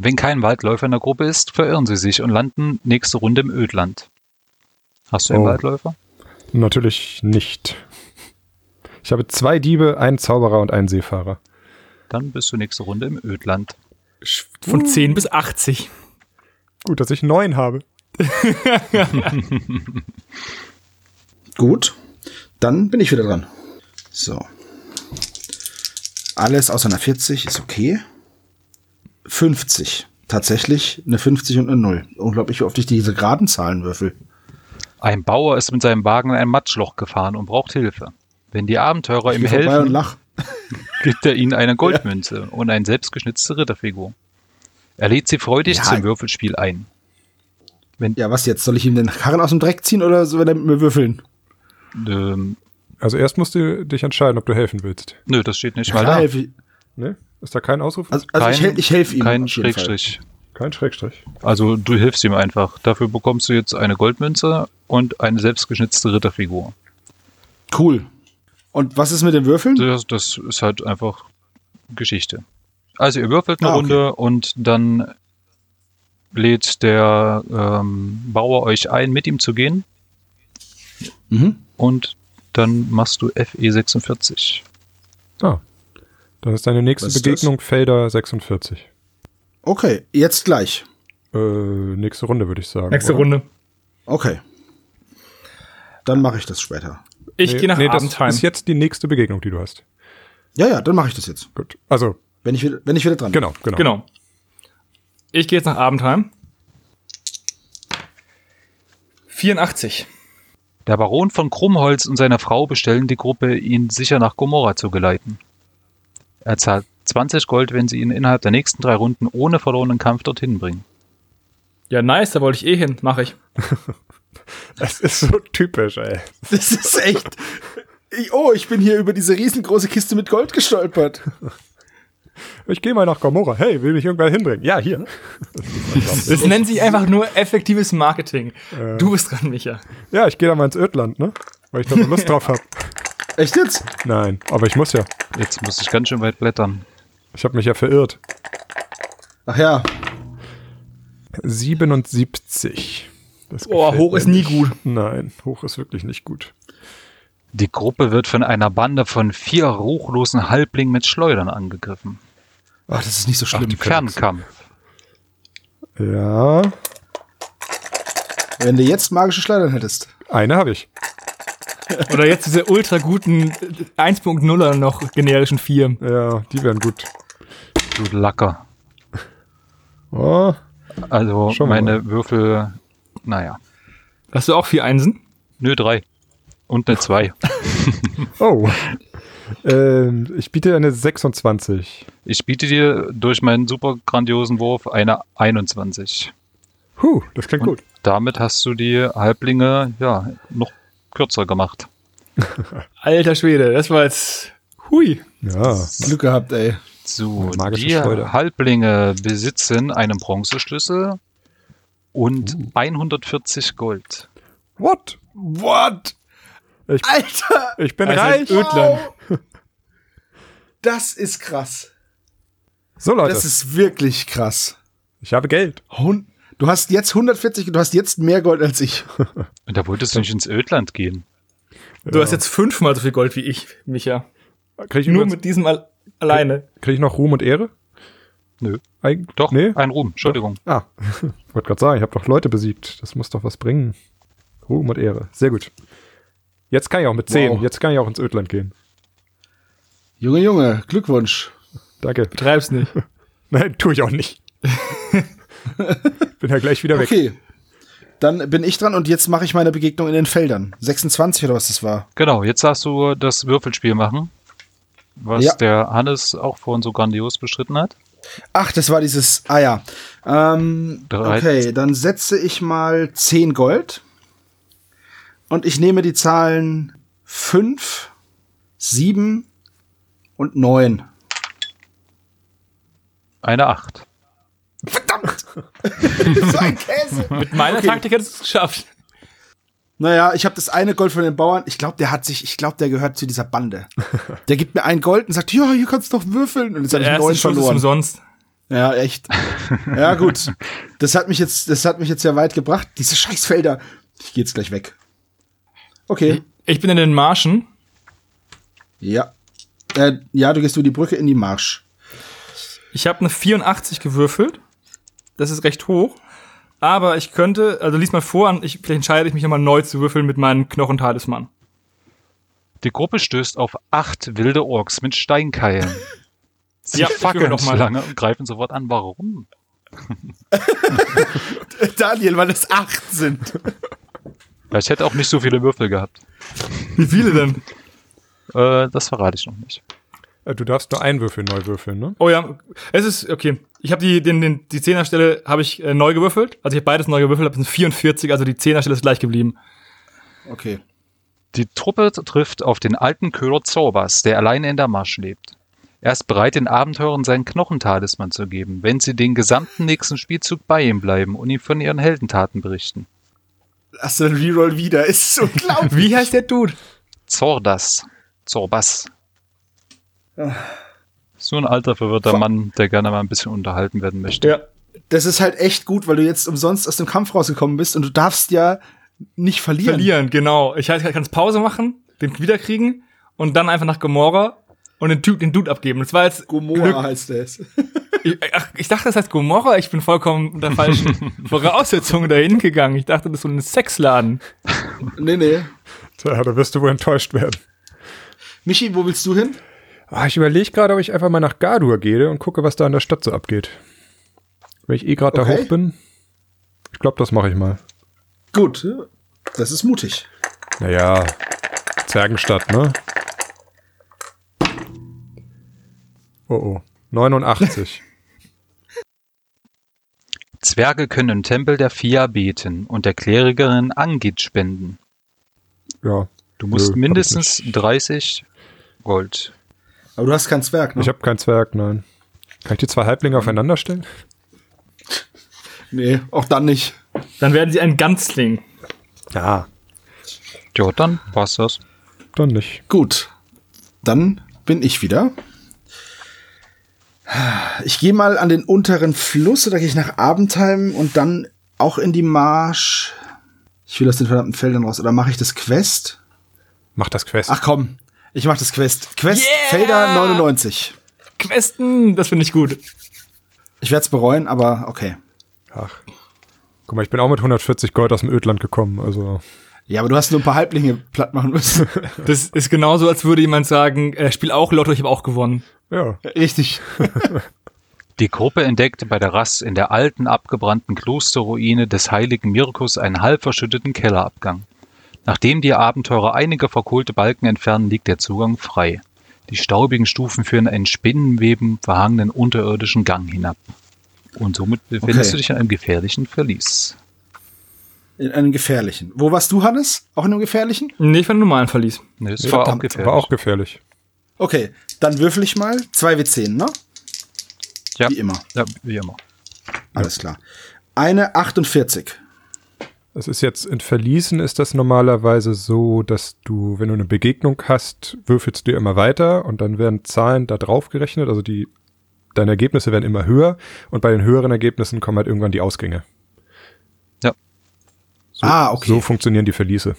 Wenn kein Waldläufer in der Gruppe ist, verirren sie sich und landen nächste Runde im Ödland. Hast du einen Oh. Waldläufer? Natürlich nicht. Ich habe zwei Diebe, einen Zauberer und einen Seefahrer. Dann bist du nächste Runde im Ödland. Von 10 bis 80. Gut, dass ich neun habe. *laughs* Gut. Dann bin ich wieder dran. So. Alles außer einer 40 ist okay. 50. Tatsächlich eine 50 und eine 0. Unglaublich, wie oft ich diese geraden Zahlen würfel. Ein Bauer ist mit seinem Wagen in ein Matschloch gefahren und braucht Hilfe. Wenn die Abenteurer ihm helfen, lach. *laughs* gibt er ihnen eine *laughs* Goldmünze und eine selbstgeschnitzte Ritterfigur. Er lädt sie freudig Ja. zum Würfelspiel ein. Ja, was jetzt? Soll ich ihm den Karren aus dem Dreck ziehen oder soll er mit mir würfeln? Ähm, Also erst musst du dich entscheiden, ob du helfen willst. nö, das steht nicht Ja, mal da. helfe ich. Ne? Ist da kein Ausruf? Also, also ich, hel ich helfe ihm. Kein. Schrägstrich. kein Schrägstrich. Also du hilfst ihm einfach. Dafür bekommst du jetzt eine Goldmünze und eine selbstgeschnitzte Ritterfigur. Cool. Und was ist mit den Würfeln? Das, das ist halt einfach Geschichte. Also ihr würfelt eine Ah, okay. Runde und dann lädt der ähm, Bauer euch ein, mit ihm zu gehen Mhm. und dann machst du FE46. Ah. Dann ist deine nächste ist Begegnung Felder 46. Okay, jetzt gleich. Äh, nächste Runde würde ich sagen. Nächste oder? Runde. Okay. Dann mache ich das später. Ich Nee, gehe nach nee, das Abendheim. ist jetzt die nächste Begegnung, die du hast. Ja, ja, dann mache ich das jetzt. Gut. Also, Wenn ich wieder, wenn ich wieder dran bin. genau, genau. Genau. Ich gehe jetzt nach Abendheim. 84. Der Baron von Krummholz und seine Frau bestellen die Gruppe, ihn sicher nach Gomorra zu geleiten. Er zahlt 20 Gold, wenn sie ihn innerhalb der nächsten drei Runden ohne verlorenen Kampf dorthin bringen. Ja, nice, da wollte ich eh hin. Mache ich. *laughs* Das ist so typisch, ey. Das ist echt. Ich, oh, ich bin hier über diese riesengroße Kiste mit Gold gestolpert. Ich gehe mal nach Gomorra. Hey, will mich irgendwer hinbringen? Ja, hier. Das nennt sich einfach nur effektives Marketing. Du bist dran, Micha. Ja, ich gehe da mal ins Ödland, ne? Weil ich da so Lust drauf habe. Echt jetzt? Nein, aber ich muss ja. Jetzt muss ich ganz schön weit blättern. Ich habe mich ja verirrt. Ach ja. 77. Das Oh, hoch ist nie gut. Nein, hoch ist wirklich nicht gut. Die Gruppe wird von einer Bande von vier ruchlosen Halblingen mit Schleudern angegriffen. Ach, das ist nicht so schlimm. Fernkampf. Ja, Wenn du jetzt magische Schleudern hättest. eine habe ich. Oder jetzt diese ultra guten 1.0er noch generischen 4. Ja, die wären gut. Du Lacker. Oh, Also wir meine Würfel, naja. Hast du auch vier Einsen? Nö, drei. Und eine zwei. *laughs* oh. ähm, ich biete eine 26. Ich biete dir durch meinen super grandiosen Wurf eine 21. Huh, das klingt gut. Damit hast du die Halblinge ja noch kürzer gemacht. *laughs* Alter Schwede, das war jetzt. Hui. Ja, Glück gehabt, ey. So, Magische die. Halblinge besitzen einen Bronzeschlüssel und Uh. 140 Gold. what? What? Ich, Alter! ich bin Also reich. Ödland. Das ist krass. So, Leute, Das ist wirklich krass. ich habe Geld. Hun du hast jetzt 140, du hast jetzt mehr Gold als ich. Und *laughs* da wolltest du nicht ins Ödland gehen. Du hast jetzt fünfmal so viel Gold wie ich, Micha. Krieg ich, Nur mit diesem al alleine. krieg ich noch Ruhm und Ehre? Nö. Eig Doch, Nee? ein Ruhm, Entschuldigung. Ah, *laughs* ich wollte gerade sagen, ich habe doch Leute besiegt. Das muss doch was bringen. Ruhm und Ehre. Sehr gut. Jetzt kann ich auch mit 10. Wow. Jetzt kann ich auch ins Ödland gehen. Junge, Junge, Glückwunsch. Danke. Betreib's nicht. *laughs* Nein, tue ich auch nicht. *laughs* bin ja gleich wieder weg. Okay. Dann bin ich dran und jetzt mache ich meine Begegnung in den Feldern. 26 oder was das war. Genau, jetzt darfst du das Würfelspiel machen, was Ja. der Hannes auch vorhin so grandios beschritten hat. Ach, das war dieses. Ah ja. Ähm, Drei- okay, dann setze ich mal 10 Gold. Und ich nehme die Zahlen 5, 7 und 9. Eine Acht. Verdammt! *laughs* so ein Käse. Mit meiner Okay. Taktik hättest du es geschafft. Naja, ich habe das eine Gold von den Bauern. Ich glaube, der hat sich, ich glaube, der gehört zu dieser Bande. *laughs* Der gibt mir ein Gold und sagt, ja, hier kannst du doch würfeln. Und jetzt habe ich neun Schuss ist verloren. umsonst. Ja, echt. Ja, gut. Das hat mich jetzt, das hat mich jetzt ja weit gebracht. Diese Scheißfelder. Ich gehe jetzt gleich weg. Okay. Ich bin in den Marschen. Ja. Äh, ja, du gehst über die Brücke in die Marsch. Ich habe eine 84 gewürfelt. Das ist recht hoch. Aber ich könnte, also lies mal vor, und ich, vielleicht entscheide ich mich nochmal neu zu würfeln mit meinem Knochentalisman. Die Gruppe stößt auf acht wilde Orks mit Steinkeilen. *laughs* Sie Ja, ich fackeln noch mal. lange und greifen sofort an. Warum? *laughs* Daniel, weil es acht sind. Vielleicht hätte auch nicht so viele Würfel gehabt. Wie viele denn? *laughs* Äh, das verrate ich noch nicht. Äh, Du darfst nur einen Würfel neu würfeln, ne? Oh ja, es ist, okay. Ich habe die, den, den, die Zehnerstelle habe ich äh, neu gewürfelt. Also ich habe beides neu gewürfelt, habe eine 44, also die Zehnerstelle ist gleich geblieben. Okay. Die Truppe trifft auf den alten Köhler Zorbas, der alleine in der Marsch lebt. Er ist bereit, den Abenteurern seinen Knochentalisman zu geben, wenn sie den gesamten nächsten Spielzug bei ihm bleiben und ihm von ihren Heldentaten berichten. Du den Reroll wieder? Ist unglaublich. *laughs* Wie heißt der Dude? Zordas. Zorbas. So ein alter, verwirrter Vor- Mann, der gerne mal ein bisschen unterhalten werden möchte. Ja. Das ist halt echt gut, weil du jetzt umsonst aus dem Kampf rausgekommen bist und du darfst ja nicht verlieren. Verlieren, genau. Ich heißt, ich kann Pause machen, den wiederkriegen und dann einfach nach Gomorra und den, Typ, den Dude abgeben. Das war jetzt Gomorra Glück. heißt es. *laughs* Ich, ach, ich dachte, das heißt Gomorra. Ich bin vollkommen unter falschen *laughs* Voraussetzungen dahin gegangen. Ich dachte, das ist so ein Sexladen. nee, nee. *laughs* Tja, da wirst du wohl enttäuscht werden. Michi, wo willst du hin? Ah, ich überlege gerade, ob ich einfach mal nach Gardur gehe und gucke, was da in der Stadt so abgeht. Wenn ich eh gerade Okay. da hoch bin. Ich glaube, das mache ich mal. Gut. Das ist mutig. Naja, Zergenstadt, ne? Oh oh. 89. *laughs* Zwerge können im Tempel der Fia beten und der Klerikerin Angit spenden. Ja. Du musst Nö, mindestens 30 Gold. Aber du hast keinen Zwerg, ne? Ich habe keinen Zwerg, nein. Kann ich die zwei Halblinge aufeinander stellen? nee, auch dann nicht. Dann werden sie ein Ganzling. Ja. Ja, dann war's das. Dann nicht. Gut. Dann bin ich wieder. Ich gehe mal an den unteren Fluss, oder gehe ich nach Abendheim und dann auch in die Marsch. Ich will aus den verdammten Feldern raus. Oder mache ich das Quest? Mach das Quest. Ach komm, ich mache das Quest. Quest Yeah! Felder 99. Questen, das finde ich gut. Ich werde es bereuen, aber okay. Ach. Guck mal, ich bin auch mit 140 Gold aus dem Ödland gekommen, also. Ja, aber du hast nur ein paar Halblinge platt machen müssen. *laughs* Das ist genauso, als würde jemand sagen, äh, spiel auch Lotto, ich habe auch gewonnen. Ja. Richtig. *laughs* Die Gruppe entdeckte bei der Rast in der alten, abgebrannten Klosterruine des heiligen Mirkus einen halb verschütteten Kellerabgang. Nachdem die Abenteurer einige verkohlte Balken entfernen, liegt der Zugang frei. Die staubigen Stufen führen einen Spinnenweben verhangenen unterirdischen Gang hinab. Und somit befindest Okay. du dich in einem gefährlichen Verlies. In einem gefährlichen. Wo warst du, Hannes? Auch in einem gefährlichen? Nee, ich war einen normalen Verlies. Ne, das Nee, war auch verdammt, gefährlich. War auch gefährlich. Okay, dann würfel ich mal. 2W10, ne? ja, Wie immer. ja, wie immer. Alles klar. Eine 48. Es ist jetzt in Verließen ist das normalerweise so, dass du, wenn du eine Begegnung hast, würfelst du immer weiter und dann werden Zahlen da drauf gerechnet, also die deine Ergebnisse werden immer höher und bei den höheren Ergebnissen kommen halt irgendwann die Ausgänge. Ja. So, Ah, okay. So funktionieren die Verliese.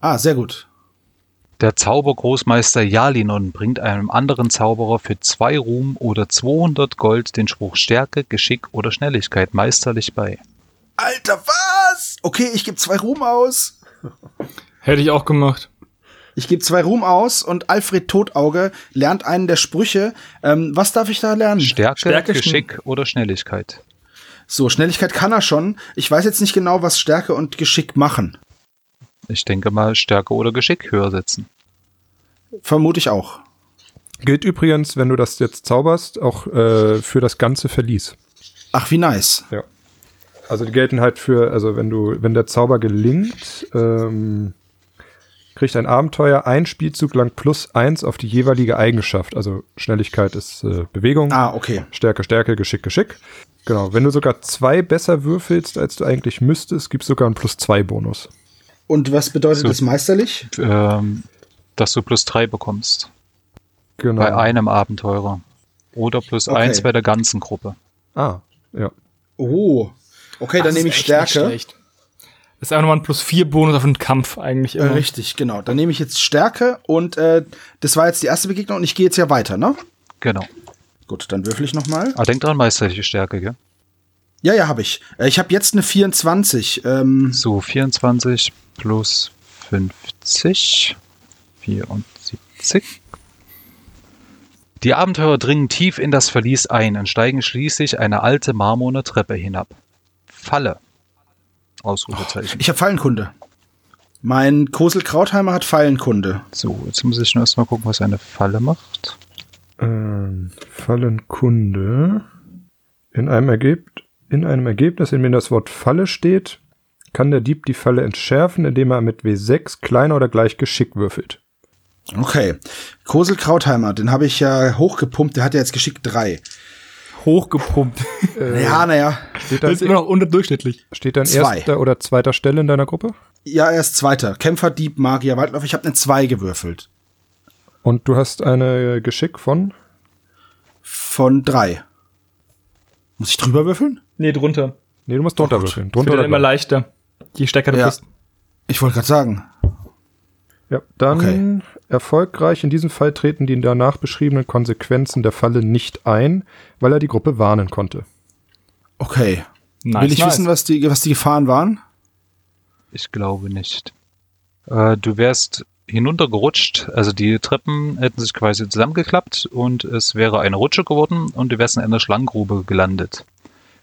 Ah, sehr gut. Der Zaubergroßmeister Jalinon bringt einem anderen Zauberer für zwei Ruhm oder 200 Gold den Spruch Stärke, Geschick oder Schnelligkeit meisterlich bei. Alter, was? Okay, ich gebe zwei Ruhm aus. Hätte ich auch gemacht. Ich gebe zwei Ruhm aus und Alfred Totauge lernt einen der Sprüche. Ähm, was darf ich da lernen? Stärke, Stärke, Geschick oder Schnelligkeit. So, Schnelligkeit kann er schon. Ich weiß jetzt nicht genau, was Stärke und Geschick machen. Ich denke mal Stärke oder Geschick höher setzen. Vermute ich auch. Gilt übrigens, wenn du das jetzt zauberst, auch äh, für das ganze Verlies. Ach, wie nice. Ja. Also die gelten halt für, also wenn du, wenn der Zauber gelingt, ähm, kriegt ein Abenteuer ein Spielzug lang plus eins auf die jeweilige Eigenschaft. Also Schnelligkeit ist äh, Bewegung, Ah, okay. Stärke, Stärke, Geschick, Geschick. Genau. Wenn du sogar zwei besser würfelst, als du eigentlich müsstest, gibt's sogar einen plus zwei Bonus. Und was bedeutet So. das meisterlich? Ähm, dass du plus drei bekommst Genau. bei einem Abenteurer. Oder plus Okay. eins bei der ganzen Gruppe. Ah, ja. Oh. Okay, dann nehme ich Stärke. Das ist einfach nochmal ein plus vier Bonus auf den Kampf eigentlich Äh, immer. richtig, genau. Dann nehme ich jetzt Stärke und äh, das war jetzt die erste Begegnung und ich gehe jetzt ja weiter, ne? Genau. Gut, dann würfel ich noch mal. Aber denk dran, meisterliche Stärke, gell? Ja, ja, habe ich. Äh, ich habe jetzt eine 24. Ähm, So, 24 plus 50. 74. Die Abenteurer dringen tief in das Verlies ein und steigen schließlich eine alte marmorne Treppe hinab. Falle. Ausrufezeichen. ich habe Fallenkunde. Mein Kosel Krautheimer hat Fallenkunde. So, jetzt muss ich nur erstmal gucken, was eine Falle macht. Ähm, Fallenkunde. In einem, Ergeb in einem Ergebnis, in dem das Wort Falle steht, kann der Dieb die Falle entschärfen, indem er mit W6 kleiner oder gleich Geschick würfelt. Okay. Kosel Krautheimer, den habe ich ja hochgepumpt, der hat ja jetzt Geschick 3. Hochgepumpt. *laughs* Ja, naja. Steht Das dann, ist immer noch unterdurchschnittlich. steht dann Zwei. erster oder zweiter Stelle in deiner Gruppe? Ja, er ist Zweiter. Kämpfer, Dieb, Magier, Waldlauf. Ich habe eine 2 gewürfelt. Und du hast eine Geschick von? Von 3. Muss ich drüber würfeln? Nee, drunter. Nee, du musst drunter Oh würfeln. Das Drunter wird oder immer leichter. Je stärker du Ja. bist. Ich wollte gerade sagen. Ja, dann Okay. erfolgreich. In diesem Fall treten die danach beschriebenen Konsequenzen der Falle nicht ein, weil er die Gruppe warnen konnte. Okay. Nice, Will ich nice. wissen, was die, was die Gefahren waren? Ich glaube nicht. Äh, du wärst hinuntergerutscht, also die Treppen hätten sich quasi zusammengeklappt und es wäre eine Rutsche geworden und du wärst in einer Schlangengrube gelandet.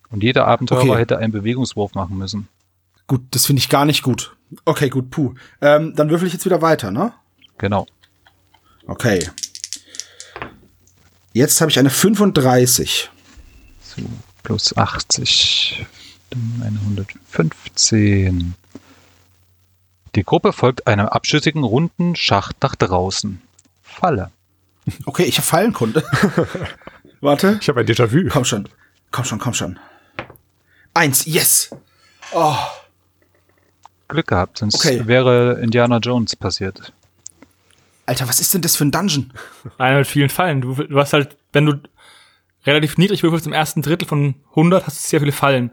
Und jeder Abenteurer Okay. hätte einen Bewegungswurf machen müssen. Gut, das finde ich gar nicht gut. Okay, gut, puh. Ähm, dann würfel ich jetzt wieder weiter, ne? Genau. Okay. Jetzt habe ich eine 35. So, plus 80, dann eine 115. Die Gruppe folgt einem abschüssigen runden Schacht nach draußen. Falle. Okay, ich habe Fallenkunde. *laughs* Warte. Ich habe ein Déjà-vu. Komm schon. Komm schon, komm schon. Eins, yes. Oh, Glück gehabt, sonst Okay. wäre Indiana Jones passiert. Alter, was ist denn das für ein Dungeon? Einer mit vielen Fallen. Du, du hast halt, wenn du relativ niedrig würfelst im ersten Drittel von 100, hast du sehr viele Fallen.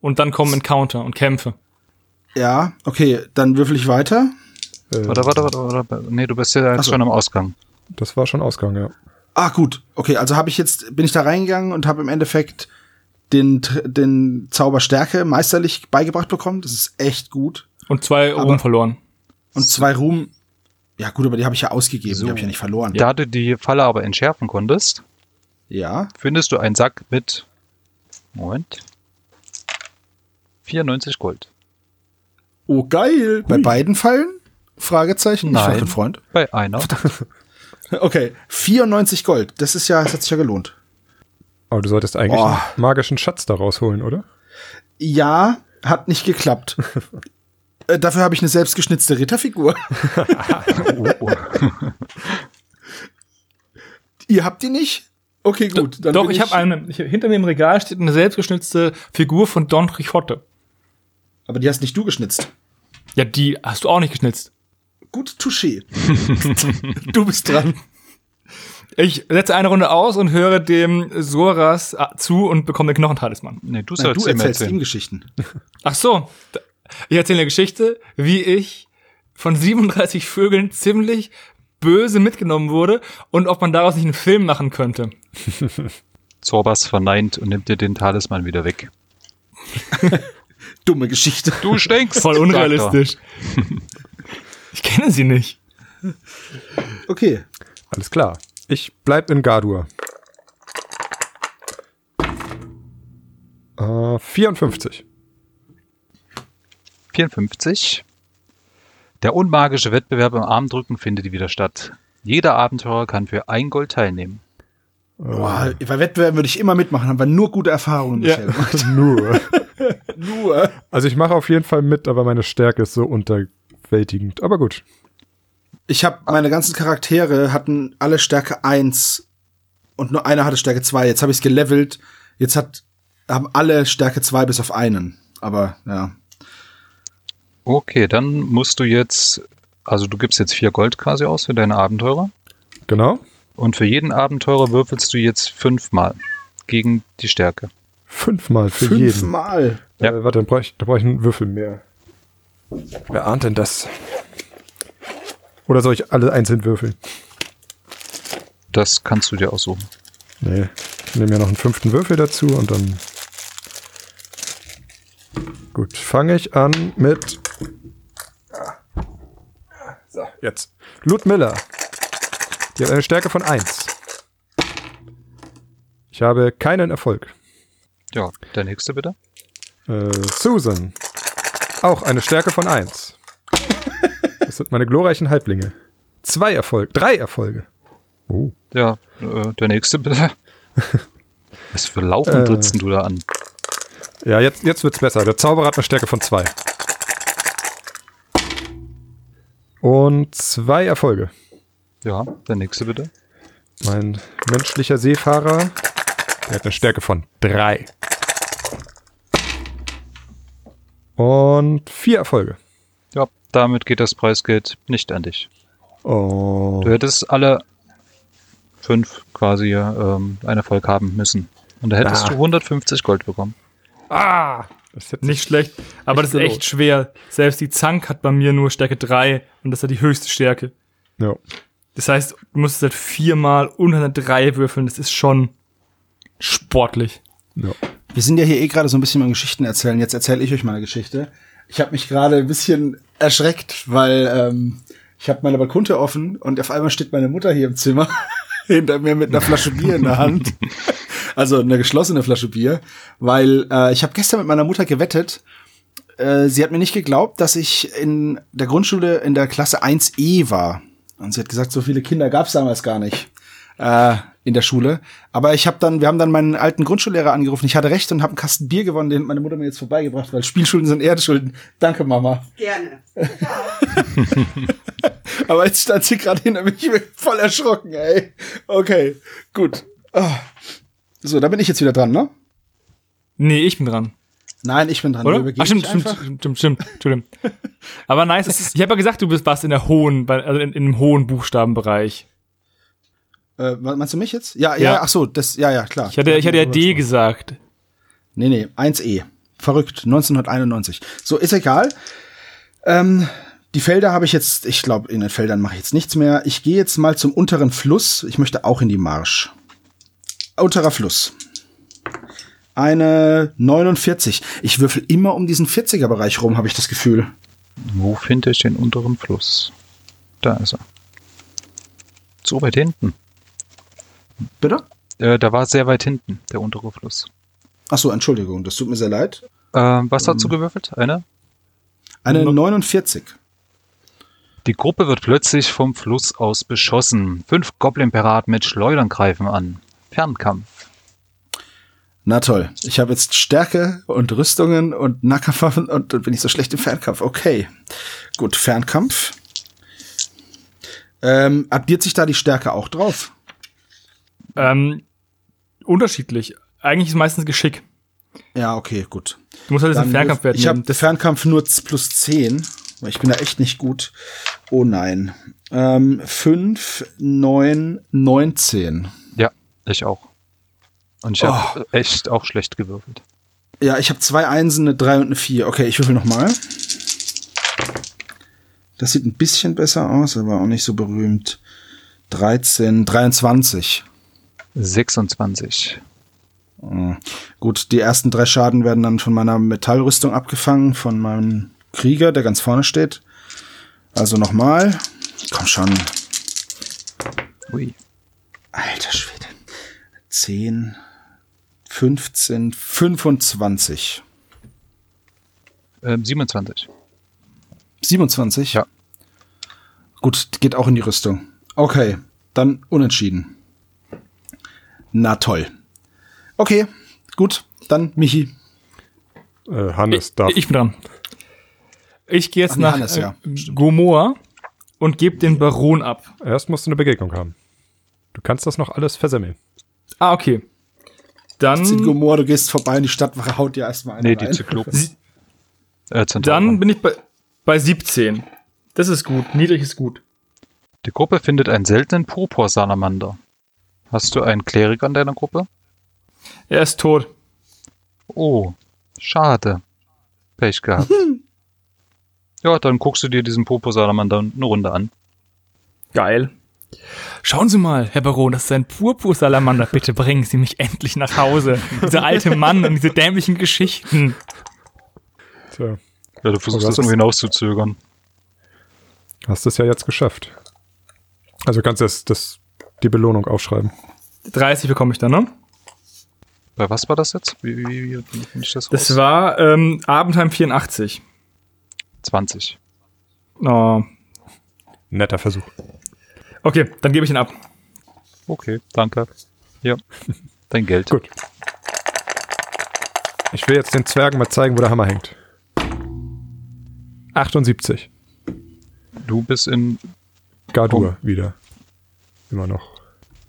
Und dann kommen Encounter und Kämpfe. Ja, okay, dann würfel ich weiter. Äh, Warte, warte, warte, warte. Nee, du bist ja jetzt so. schon am Ausgang. Das war schon Ausgang, ja. Ah, gut. Okay, also habe ich jetzt bin ich da reingegangen und habe im Endeffekt den den Zauber Stärke meisterlich beigebracht bekommen. Das ist echt gut. Und zwei Aber- Ruhm verloren. Und zwei Ruhm. Ja, gut, aber die habe ich ja ausgegeben, So. die habe ich ja nicht verloren. Da du die Falle aber entschärfen konntest, Ja. findest du einen Sack mit Moment. 94 Gold. Oh, geil. Bei beiden Fallen? Fragezeichen. Ich Nein. ein Freund. Bei einer. *laughs* Okay, 94 Gold. Das ist ja, das hat sich ja gelohnt. Aber du solltest eigentlich Oh. einen magischen Schatz da rausholen, oder? Ja, hat nicht geklappt. *laughs* Äh, Dafür habe ich eine selbstgeschnitzte Ritterfigur. Oh, *laughs* Ihr habt die nicht? Okay, gut. Dann Doch, ich habe eine, ich, hinter mir im Regal steht eine selbstgeschnitzte Figur von Don Quixote. Aber die hast nicht du geschnitzt. Ja, die hast du auch nicht geschnitzt. Gut, touché. *laughs* du bist dran. Ich setze eine Runde aus und höre dem Soras äh, zu und bekomme den Knochentalisman. nee, du Nein, sollst du ihm erzählst ihm erzählen. Geschichten. Ach so. Ich erzähle eine Geschichte, wie ich von 37 Vögeln ziemlich böse mitgenommen wurde und ob man daraus nicht einen Film machen könnte. *laughs* Zorbas verneint und nimmt dir den Talisman wieder weg. *laughs* Dumme Geschichte. Du stinkst! Voll unrealistisch. Ich kenne sie nicht. Okay. Alles klar. Ich bleib in Gardur. Äh, 54. er. 54. Der unmagische Wettbewerb im Armdrücken findet wieder statt. Jeder Abenteurer kann für ein Gold teilnehmen. Boah, bei Wettbewerben würde ich immer mitmachen, haben wir nur gute Erfahrungen Ja. bisher gemacht. *laughs* Nur. *laughs* Nur. Also ich mache auf jeden Fall mit, aber meine Stärke ist so unterwältigend. Aber gut. Ich habe meine ganzen Charaktere hatten alle Stärke 1 und nur einer hatte Stärke 2. Jetzt habe ich es gelevelt. Jetzt hat haben alle Stärke 2 bis auf einen. Aber ja. Okay, dann musst du jetzt, also du gibst jetzt vier Gold quasi aus für deine Abenteurer. Genau. Und für jeden Abenteurer würfelst du jetzt fünfmal gegen die Stärke. Fünfmal für jeden. Fünfmal. Ja. Äh, warte, dann brauche ich, brauch ich einen Würfel mehr. Wer ahnt denn das? Oder soll ich alle einzeln würfeln? Das kannst du dir aussuchen. Nee. Ich nehme ja noch einen fünften Würfel dazu und dann. Gut, fange ich an mit. So, jetzt. Ludmilla. Die hat eine Stärke von 1. Ich habe keinen Erfolg. Ja, der nächste bitte. Äh, Susan. Auch eine Stärke von 1. Das sind meine glorreichen Halblinge. Zwei Erfolge. Drei Erfolge. Oh. Ja, äh, der nächste bitte. Was für Laufen Äh. trittst du da an? Ja, jetzt, jetzt wird's besser. Der Zauberer hat eine Stärke von 2. Und zwei Erfolge. Ja, der nächste bitte. Mein menschlicher Seefahrer, der hat eine Stärke von 3. Und vier Erfolge. Ja, damit geht das Preisgeld nicht an dich. Oh. Du hättest alle fünf quasi ähm, einen Erfolg haben müssen. Und da hättest Ah. du 150 Gold bekommen. Ah! Das ist jetzt Nicht schlecht, aber das ist echt schwer. Selbst die Zank hat bei mir nur Stärke 3 und das ist ja die höchste Stärke. Ja. Das heißt, du musst halt viermal unter einer 3 würfeln. Das ist schon sportlich. ja. Wir sind ja hier eh gerade so ein bisschen beim Geschichten erzählen. Jetzt erzähle ich euch mal eine Geschichte. Ich habe mich gerade ein bisschen erschreckt, weil ähm, ich habe meine Balkonte offen und auf einmal steht meine Mutter hier im Zimmer *laughs* hinter mir mit einer Flasche Bier in der Hand. *laughs* Also eine geschlossene Flasche Bier, weil äh, ich habe gestern mit meiner Mutter gewettet. Äh, sie hat mir nicht geglaubt, dass ich in der Grundschule in der Klasse 1e war. Und sie hat gesagt, so viele Kinder gab es damals gar nicht. Äh, in der Schule. Aber ich habe dann, wir haben dann meinen alten Grundschullehrer angerufen. Ich hatte recht und habe einen Kasten Bier gewonnen, den hat meine Mutter mir jetzt vorbeigebracht, weil Spielschulden sind Erdeschulden. Danke, Mama. Gerne. *laughs* Aber jetzt stand sie gerade hin und bin ich voll erschrocken, ey. Okay, gut. Ah. So, da bin ich jetzt wieder dran, ne? Nee, ich bin dran. Nein, ich bin dran. Oder? Ach, stimmt, stimmt, stimmt, stimmt, stimmt. *laughs* Aber nice. Ich habe ja gesagt, du bist was in der hohen, also in, in dem hohen Buchstabenbereich. Äh, meinst du mich jetzt? Ja, ja, Ja. ach so, das, ja, ja, klar. Ich hatte, ich hatte ja D gesagt. Nee, nee, 1E. Verrückt, 1991. So, ist egal. Ähm, die Felder habe ich jetzt, ich glaube, in den Feldern mache ich jetzt nichts mehr. Ich gehe jetzt mal zum unteren Fluss. Ich möchte auch in die Marsch. Unterer Fluss. Eine 49. Ich würfel immer um diesen 40er-Bereich rum, habe ich das Gefühl. Wo finde ich den unteren Fluss? Da ist er. So weit hinten. Bitte? Äh, da war sehr weit hinten, der untere Fluss. Ach so, Entschuldigung, das tut mir sehr leid. Ähm, was hast du gewürfelt? Eine? Eine No- 49. Die Gruppe wird plötzlich vom Fluss aus beschossen. Fünf Goblin-Piraten mit Schleudern greifen an. Fernkampf. Na toll. Ich habe jetzt Stärke und Rüstungen und Nackerwaffen und dann bin ich so schlecht im Fernkampf. Okay. Gut, Fernkampf. Ähm, addiert sich da die Stärke auch drauf? Ähm, unterschiedlich. Eigentlich ist meistens Geschick. Ja, okay, gut. Du musst halt diesen Dann Fernkampfwert ich habe nehmen. Das, Fernkampf nur plus 10, weil ich bin da echt nicht gut. Oh nein. Ähm, 5, 9, 19. Ja, ich auch. Und ich habe echt auch schlecht gewürfelt. Ja, ich habe zwei Einsen, eine 3 und eine 4. Okay, ich würfel noch mal. Das sieht ein bisschen besser aus, aber auch nicht so berühmt. 13, 23. 26. Gut, die ersten drei Schaden werden dann von meiner Metallrüstung abgefangen, von meinem Krieger, der ganz vorne steht. Also nochmal. Komm schon. Ui. Alter Schwede. 10, 15, 25. Ähm, 27. 27? Ja. Gut, geht auch in die Rüstung. Okay, dann unentschieden. Na toll. Okay, gut, dann Michi. Äh, Hannes darf. ich, ich bin dran. Ich gehe jetzt Ach nach Hannes, äh, ja. Gomorra und gebe den Baron ab. Erst musst du eine Begegnung haben. Du kannst das noch alles versemmeln. Ah, okay. Dann, Gomor, du gehst vorbei und die Stadtwache haut dir erstmal einen Nee, die rein. Zyklopen. *laughs* Äh, dann bin ich bei, bei 17. Das ist gut. Niedrig ist gut. Die Gruppe findet einen seltenen Purpursalamander. Hast du einen Kleriker in deiner Gruppe? Er ist tot. Oh, schade. Pech gehabt. *laughs* ja, dann guckst du dir diesen Purpursalamander eine Runde an. Geil. Schauen Sie mal, Herr Baron, das ist ein Purpursalamander. Bitte bringen Sie mich endlich nach Hause. Dieser alte Mann und diese dämlichen Geschichten. Tja, Ja, du versuchst das irgendwie hinauszuzögern. hast es ja jetzt geschafft. Also kannst du das, das, die Belohnung aufschreiben. 30 bekomme ich dann, ne? Bei was war das jetzt? Wie, wie, wie, wie finde ich das raus? Das war ähm, Abendheim 84. 20. Oh. Netter Versuch. Okay, dann gebe ich ihn ab. Okay, danke. Ja, *laughs* dein Geld. Gut. Ich will jetzt den Zwergen mal zeigen, wo der Hammer hängt. 78. Du bist in Gardur wieder. Immer noch.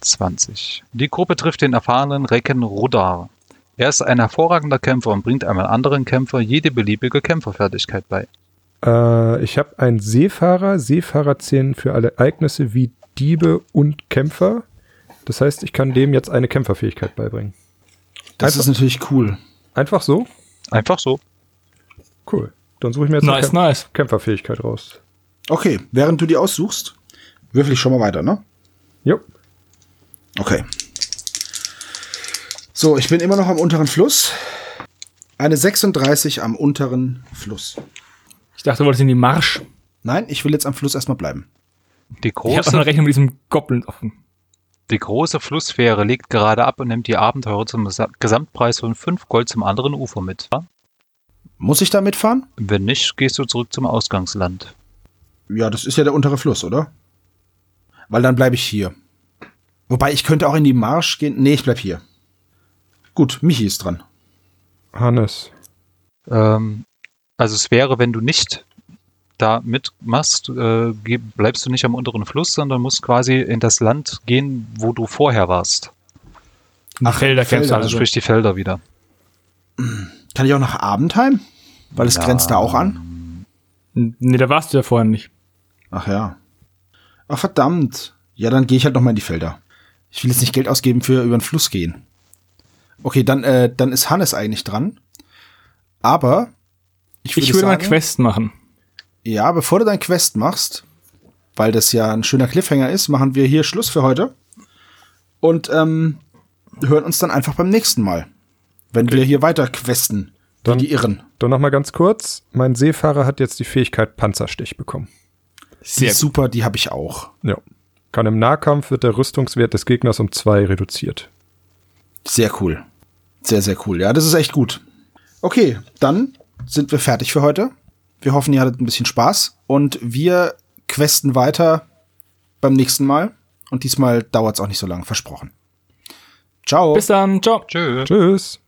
20. Die Gruppe trifft den erfahrenen Recken Rudar. Er ist ein hervorragender Kämpfer und bringt einem anderen Kämpfer jede beliebige Kämpferfertigkeit bei. Äh, ich habe einen Seefahrer. Seefahrer zählen für alle Ereignisse wie Diebe und Kämpfer. Das heißt, ich kann dem jetzt eine Kämpferfähigkeit beibringen. Das ist natürlich cool. Einfach so? Einfach so. Cool. Dann suche ich mir jetzt Nice, eine Kämp nice. Kämpferfähigkeit raus. Okay, während du die aussuchst, würfel ich schon mal weiter, ne? Jo. Okay. So, ich bin immer noch am unteren Fluss. Eine 36 am unteren Fluss. Ich dachte, du wolltest in die Marsch. Nein, ich will jetzt am Fluss erstmal bleiben. Die Ich habe noch eine große, Rechnung mit diesem Goblin offen. die große Flussfähre legt gerade ab und nimmt die Abenteurer zum Gesa- Gesamtpreis von 5 Gold zum anderen Ufer mit. Muss ich da mitfahren? Wenn nicht, gehst du zurück zum Ausgangsland. Ja, das ist ja der untere Fluss, oder? Weil dann bleibe ich hier. Wobei ich könnte auch in die Marsch gehen. Nee, ich bleib hier. Gut, Michi ist dran. Hannes. Ähm, also es wäre, wenn du nicht da mitmachst, äh, bleibst du nicht am unteren Fluss, sondern musst quasi in das Land gehen, wo du vorher warst. Ach, Felder kämpfst du Also also. sprich die Felder wieder. Kann ich auch nach Abendheim? Weil es Ja. grenzt da auch an. Nee, da warst du ja vorher nicht. Ach ja. Ach verdammt. Ja, dann gehe ich halt noch mal in die Felder. Ich will jetzt nicht Geld ausgeben für über den Fluss gehen. Okay, dann, äh, dann ist Hannes eigentlich dran. Aber ich würde, Ich würde mal sagen, Quest machen. ja, bevor du dein Quest machst, weil das ja ein schöner Cliffhanger ist, machen wir hier Schluss für heute. Und ähm, hören uns dann einfach beim nächsten Mal. Wenn wir hier weiter questen. Wie Dann- die Irren. Dann noch mal ganz kurz. Mein Seefahrer hat jetzt die Fähigkeit Panzerstich bekommen. Die Sehr ist super, die habe ich auch. Ja. Kann im Nahkampf wird der Rüstungswert des Gegners um zwei reduziert. Sehr cool. Sehr, sehr cool. Ja, das ist echt gut. Okay, dann sind wir fertig für heute. Wir hoffen, ihr hattet ein bisschen Spaß und wir questen weiter beim nächsten Mal. Und diesmal dauert es auch nicht so lange, versprochen. Ciao. Bis dann. Ciao. Tschö. Tschüss.